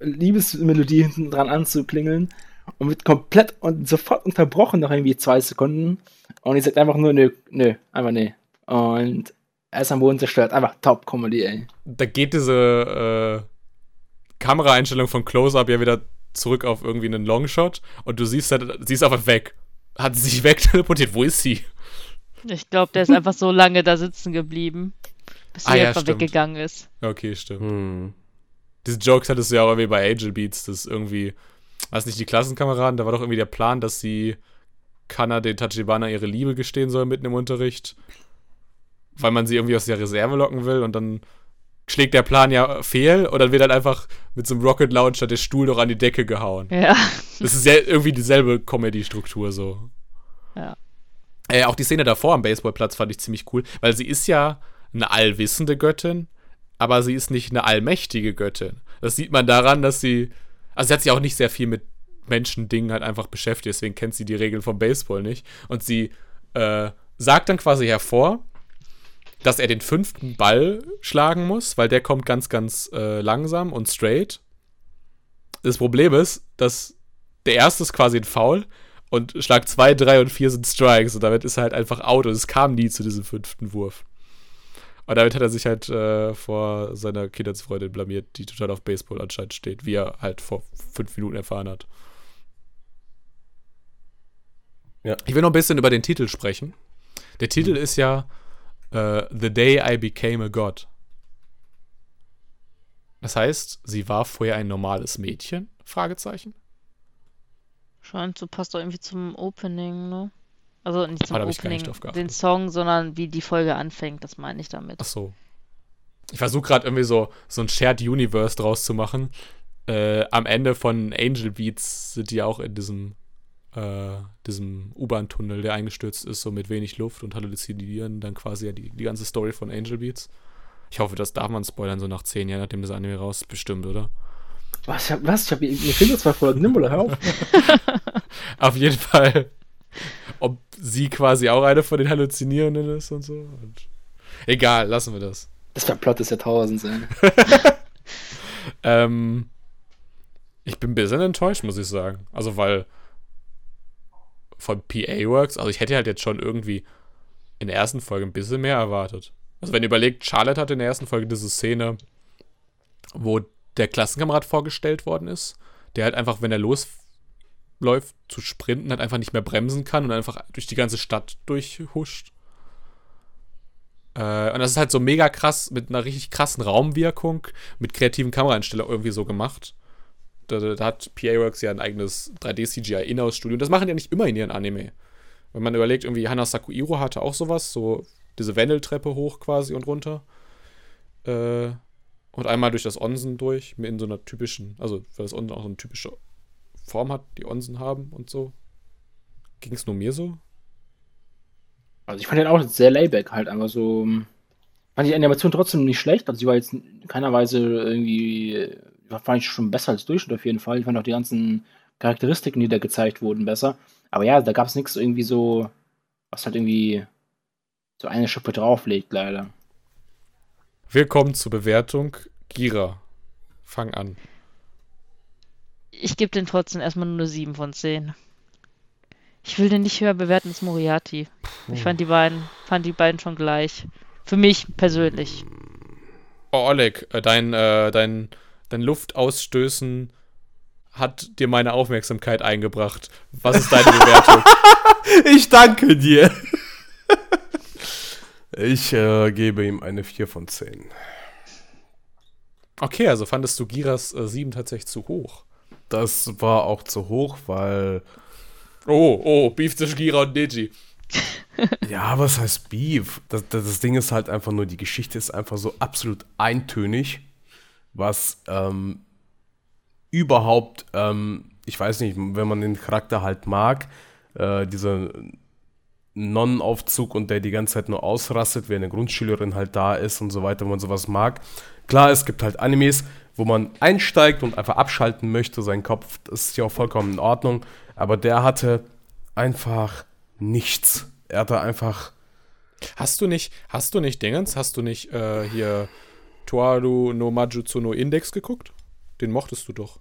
Liebesmelodie hinten dran an zu klingeln und wird komplett und sofort unterbrochen nach irgendwie zwei Sekunden. Und ich sagt einfach nur, nö, nö, einfach nee. Und er ist am Boden zerstört. Einfach Top-Comedy, ey. Da geht diese äh, Kameraeinstellung von Close-Up ja wieder zurück auf irgendwie einen Longshot und du siehst, sie ist einfach weg. Hat sie sich wegteleportiert? Wo ist sie? Ich glaube, der ist einfach so lange da sitzen geblieben, bis sie ah, ja, einfach weggegangen ist. Okay, stimmt. Hm. Diese Jokes hattest du ja auch irgendwie bei Angel Beats, das irgendwie, weiß nicht, die Klassenkameraden, da war doch irgendwie der Plan, dass sie Kana den Tachibana ihre Liebe gestehen soll mitten im Unterricht, weil man sie irgendwie aus der Reserve locken will und dann schlägt der Plan ja fehl und dann wird halt einfach mit so einem Rocket Launcher der Stuhl doch an die Decke gehauen. Ja. Das ist ja irgendwie dieselbe Comedy-Struktur so. Ja. Äh, auch die Szene davor am Baseballplatz fand ich ziemlich cool, weil sie ist ja eine allwissende Göttin, aber sie ist nicht eine allmächtige Göttin. Das sieht man daran, dass sie, also sie hat sich auch nicht sehr viel mit Menschendingen halt einfach beschäftigt, deswegen kennt sie die Regeln vom Baseball nicht. Und sie äh, sagt dann quasi hervor, dass er den fünften Ball schlagen muss, weil der kommt ganz, ganz äh, langsam und straight. Das Problem ist, dass der erste ist quasi ein Foul und Schlag 2, 3 und 4 sind Strikes und damit ist er halt einfach out und es kam nie zu diesem fünften Wurf. Und damit hat er sich halt äh, vor seiner Kindheitsfreundin blamiert, die total auf Baseball anscheinend steht, wie er halt vor fünf Minuten erfahren hat. Ja. Ich will noch ein bisschen über den Titel sprechen. Der Titel mhm. ist ja uh, The Day I Became a God. Das heißt, sie war vorher ein normales Mädchen? Fragezeichen. Scheint so passt doch irgendwie zum Opening, ne? Also nicht zum ah, Opening, den Song, sondern wie die Folge anfängt, das meine ich damit. Ach so. Ich versuche gerade irgendwie so, so ein Shared Universe draus zu machen. Äh, am Ende von Angel Beats sind die auch in diesem äh, diesem U-Bahn-Tunnel, der eingestürzt ist, so mit wenig Luft und halluzinieren dann quasi ja die, die ganze Story von Angel Beats. Ich hoffe, das darf man spoilern, so nach zehn Jahren, nachdem das Anime raus ist, bestimmt, oder? Was? Ich hab, was? Ich hab, mir fehlen zwei Folgen. Nimm oder hör auf. auf jeden Fall. Ob sie quasi auch eine von den Halluzinierenden ist und so. Und egal, lassen wir das. Das wäre Plot des Jahrtausends, ey. ähm, ich bin ein bisschen enttäuscht, muss ich sagen. Also, weil von PA Works. Also ich hätte halt jetzt schon irgendwie in der ersten Folge ein bisschen mehr erwartet. Also wenn ihr überlegt, Charlotte hatte in der ersten Folge diese Szene, wo der Klassenkamerad vorgestellt worden ist, der halt einfach, wenn er losläuft zu sprinten, halt einfach nicht mehr bremsen kann und einfach durch die ganze Stadt durchhuscht. Äh, und das ist halt so mega krass, mit einer richtig krassen Raumwirkung, mit kreativen Kameraeinstellungen irgendwie so gemacht. Da, da hat PA Works ja ein eigenes 3D-CGI-Inhouse-Studio. Und das machen ja nicht immer in ihren Anime. Wenn man überlegt, irgendwie Hana Sakuiro hatte auch sowas, so diese Wendeltreppe hoch quasi und runter. Äh, und einmal durch das Onsen durch, in so einer typischen, also weil das Onsen auch so eine typische Form hat, die Onsen haben und so. Ging es nur mir so? Also ich fand den auch sehr layback halt, aber so. Ähm, fand die Animation trotzdem nicht schlecht. Also sie war jetzt in keiner Weise irgendwie fand ich schon besser als Durchschnitt auf jeden Fall. Ich fand auch die ganzen Charakteristiken, die da gezeigt wurden, besser. Aber ja, da gab es nichts irgendwie so, was halt irgendwie so eine Schippe drauflegt, leider. Willkommen zur Bewertung. Gira, fang an. Ich gebe den trotzdem erstmal nur eine 7 von 10. Ich will den nicht höher bewerten als Moriarty. Ich fand die beiden, fand die beiden schon gleich. Für mich persönlich. Oh, Oleg, äh, dein, äh, dein dein Luftausstößen hat dir meine Aufmerksamkeit eingebracht. Was ist deine Bewertung? ich danke dir. ich äh, gebe ihm eine 4 von 10. Okay, also fandest du Giras äh, 7 tatsächlich zu hoch? Das war auch zu hoch, weil. Oh, oh, Beef zwischen Gira und Neji. ja, was heißt Beef? Das, das, das Ding ist halt einfach nur, die Geschichte ist einfach so absolut eintönig was ähm, überhaupt, ähm, ich weiß nicht, wenn man den Charakter halt mag, äh, dieser Nonnenaufzug und der die ganze Zeit nur ausrastet, wenn eine Grundschülerin halt da ist und so weiter, wenn man sowas mag. Klar, es gibt halt Animes, wo man einsteigt und einfach abschalten möchte, seinen Kopf, das ist ja auch vollkommen in Ordnung, aber der hatte einfach nichts. Er hatte einfach. Hast du nicht, hast du nicht Dingens, hast du nicht äh, hier Toaru no Majutsu no Index geguckt? Den mochtest du doch.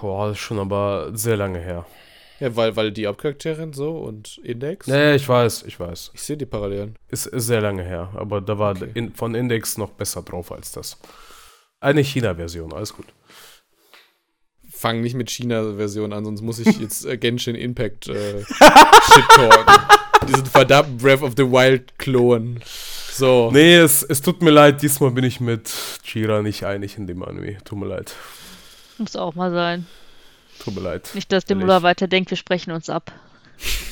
Boah, das ist schon aber sehr lange her. Ja, weil, weil die Hauptcharakterin so und Index. Nee, ich weiß, ich weiß. Ich sehe die Parallelen. Ist, ist sehr lange her, aber da war okay. in, von Index noch besser drauf als das. Eine China-Version, alles gut. Fang nicht mit China-Version an, sonst muss ich jetzt äh, Genshin Impact äh, shit talken. Diesen verdammten Breath of the Wild Klon. So. Nee, es, es tut mir leid, diesmal bin ich mit Chira nicht einig in dem Anime. Tut mir leid. Muss auch mal sein. Tut mir leid. Nicht, dass der Muller weiter denkt, wir sprechen uns ab.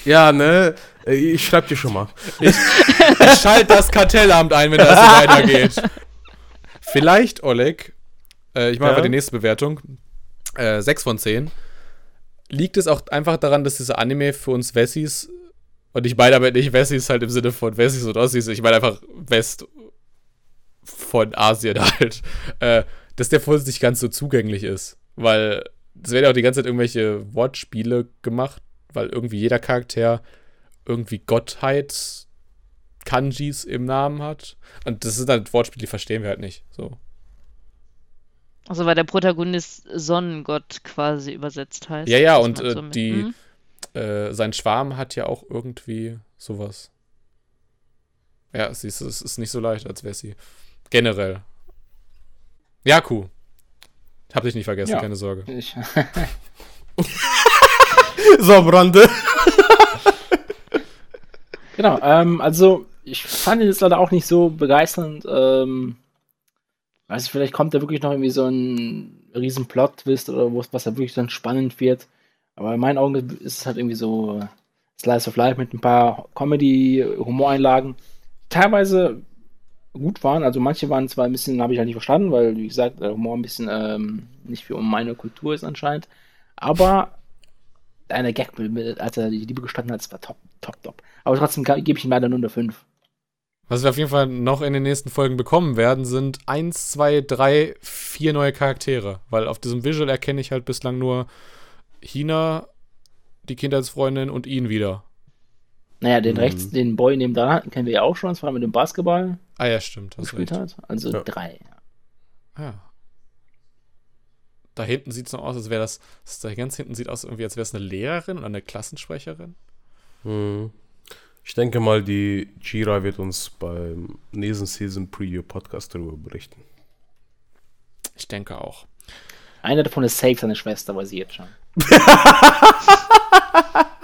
Ja, ne? Ich schreib dir schon mal. Ich, ich schalte das Kartellamt ein, wenn das so weitergeht. Vielleicht, Oleg, äh, ich mache ja. einfach die nächste Bewertung. Äh, 6 von 10. Liegt es auch einfach daran, dass dieser Anime für uns Wessis, und ich meine damit nicht Wessis halt im Sinne von Wessis und Ossis, ich meine einfach West von Asien halt, äh, dass der für uns nicht ganz so zugänglich ist. Weil es werden ja auch die ganze Zeit irgendwelche Wortspiele gemacht, weil irgendwie jeder Charakter irgendwie Gottheit Kanjis im Namen hat. Und das sind halt Wortspiele, die verstehen wir halt nicht. So. Also weil der Protagonist Sonnengott quasi übersetzt heißt. Ja, ja, und äh, so die, hm? Äh, sein Schwarm hat ja auch irgendwie sowas. Ja, siehst du, es ist nicht so leicht, als wäre sie. Generell. Ja, cool. Hab dich nicht vergessen, ja. keine Sorge. Ich. so am Rande. genau, ähm, also ich fand ihn jetzt leider auch nicht so begeisternd. Ähm, weiß ich, vielleicht kommt da wirklich noch irgendwie so ein riesen Plot-Twist oder was da wirklich dann spannend wird. Aber in meinen Augen ist es halt irgendwie so Slice of Life mit ein paar Comedy-Humoreinlagen. Teilweise gut waren. Also manche waren zwar ein bisschen, habe ich halt nicht verstanden, weil, wie gesagt, der Humor ein bisschen ähm, nicht für meine Kultur ist anscheinend. Aber eine Gag, als er die Liebe gestanden hat, war top, top, top. Aber trotzdem gebe ich ihm leider nur eine 5. Was wir auf jeden Fall noch in den nächsten Folgen bekommen werden, sind 1, 2, 3, 4 neue Charaktere. Weil auf diesem Visual erkenne ich halt bislang nur Hina, die Kindheitsfreundin und ihn wieder. Naja, den mhm. rechts, den Boy neben da kennen wir ja auch schon, das war mit dem Basketball. Ah ja, stimmt. Gespielt hat. Also ja. drei. Ja. Da hinten sieht es noch aus, als wäre das, das. Da ganz hinten sieht aus, irgendwie, als wäre es eine Lehrerin oder eine Klassensprecherin. Mhm. Ich denke mal, die Jira wird uns beim nächsten Season Preview Podcast darüber berichten. Ich denke auch. Einer davon ist safe seine Schwester, weiß ich jetzt schon.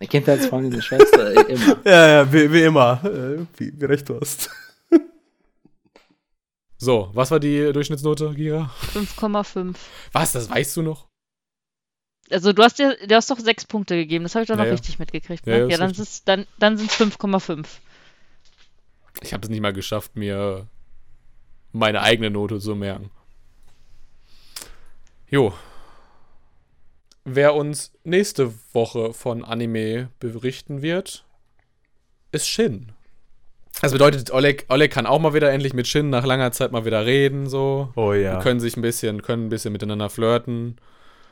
Eine Kindheitsfreundin, eine Schwester, äh, immer. Ja, ja, wie, wie immer. Äh, wie, wie recht du hast. So, was war die Durchschnittsnote, Gira? 5,5. Was, das weißt du noch? Also du hast dir, du hast doch sechs Punkte gegeben, das habe ich doch noch ja, richtig mitgekriegt. Ne? Ja, ja, dann, ist, dann, dann sind es 5,5. Ich habe es nicht mal geschafft, mir meine eigene Note zu merken. Jo, Wer uns nächste Woche von Anime berichten wird, ist Shin. Das bedeutet, Oleg, Oleg kann auch mal wieder endlich mit Shin nach langer Zeit mal wieder reden, so. Oh ja. Die können sich ein bisschen, können ein bisschen miteinander flirten.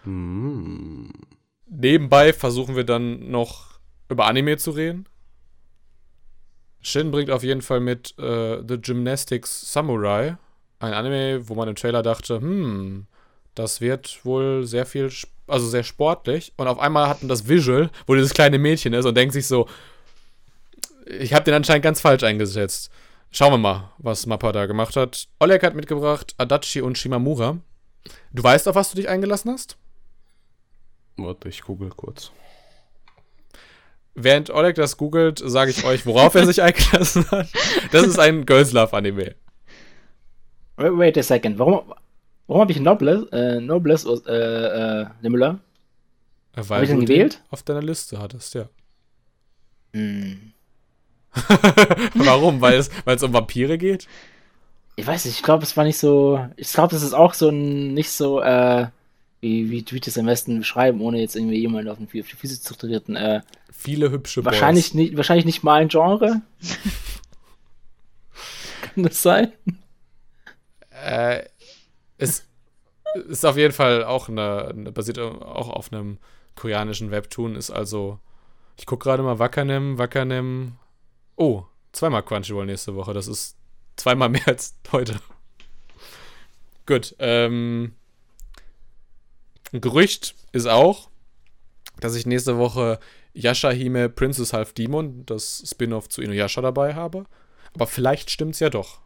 Mm. Nebenbei versuchen wir dann noch über Anime zu reden. Shin bringt auf jeden Fall mit äh, The Gymnastics Samurai. Ein Anime, wo man im Trailer dachte, hm, das wird wohl sehr viel also sehr sportlich. Und auf einmal hat man das Visual, wo dieses kleine Mädchen ist und denkt sich so, ich habe den anscheinend ganz falsch eingesetzt. Schauen wir mal, was Mappa da gemacht hat. Oleg hat mitgebracht Adachi und Shimamura. Du weißt, auf was du dich eingelassen hast? Warte, ich google kurz. Während Oleg das googelt, sage ich euch, worauf er sich eingelassen hat. Das ist ein Girls Love Anime. Wait a second. Warum, Warum habe ich Nobles, äh, Nobles äh, äh, Nimmler? Habe ich den gewählt? Auf deiner Liste hattest, ja. Hm. Warum? Weil es, weil es um Vampire geht? Ich weiß nicht, ich glaube, es war nicht so. Ich glaube, das ist auch so ein nicht so, äh, wie, wie Tweets am besten beschreiben, ohne jetzt irgendwie jemanden auf, den, auf die Füße zu treten. Äh, Viele hübsche wahrscheinlich Boys. Nicht, wahrscheinlich nicht mal ein Genre. Kann das sein? Äh, es ist auf jeden Fall auch eine, eine basiert auch auf einem koreanischen Webtoon, ist also, ich gucke gerade mal Wakanem, Wakanem, oh, zweimal Crunchyroll nächste Woche, das ist zweimal mehr als heute. Gut, ähm, ein Gerücht ist auch, dass ich nächste Woche Yashahime Princess Half Demon, das Spin-off zu Inuyasha dabei habe. Aber vielleicht stimmt's ja doch.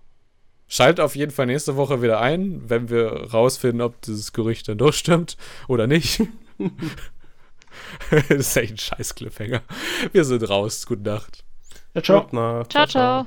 Schaltet auf jeden Fall nächste Woche wieder ein, wenn wir rausfinden, ob dieses Gerücht dann durchstimmt oder nicht. das ist echt ein scheiß Cliffhanger. Wir sind raus. Gute Nacht. Ja, ciao. ciao. ciao. ciao.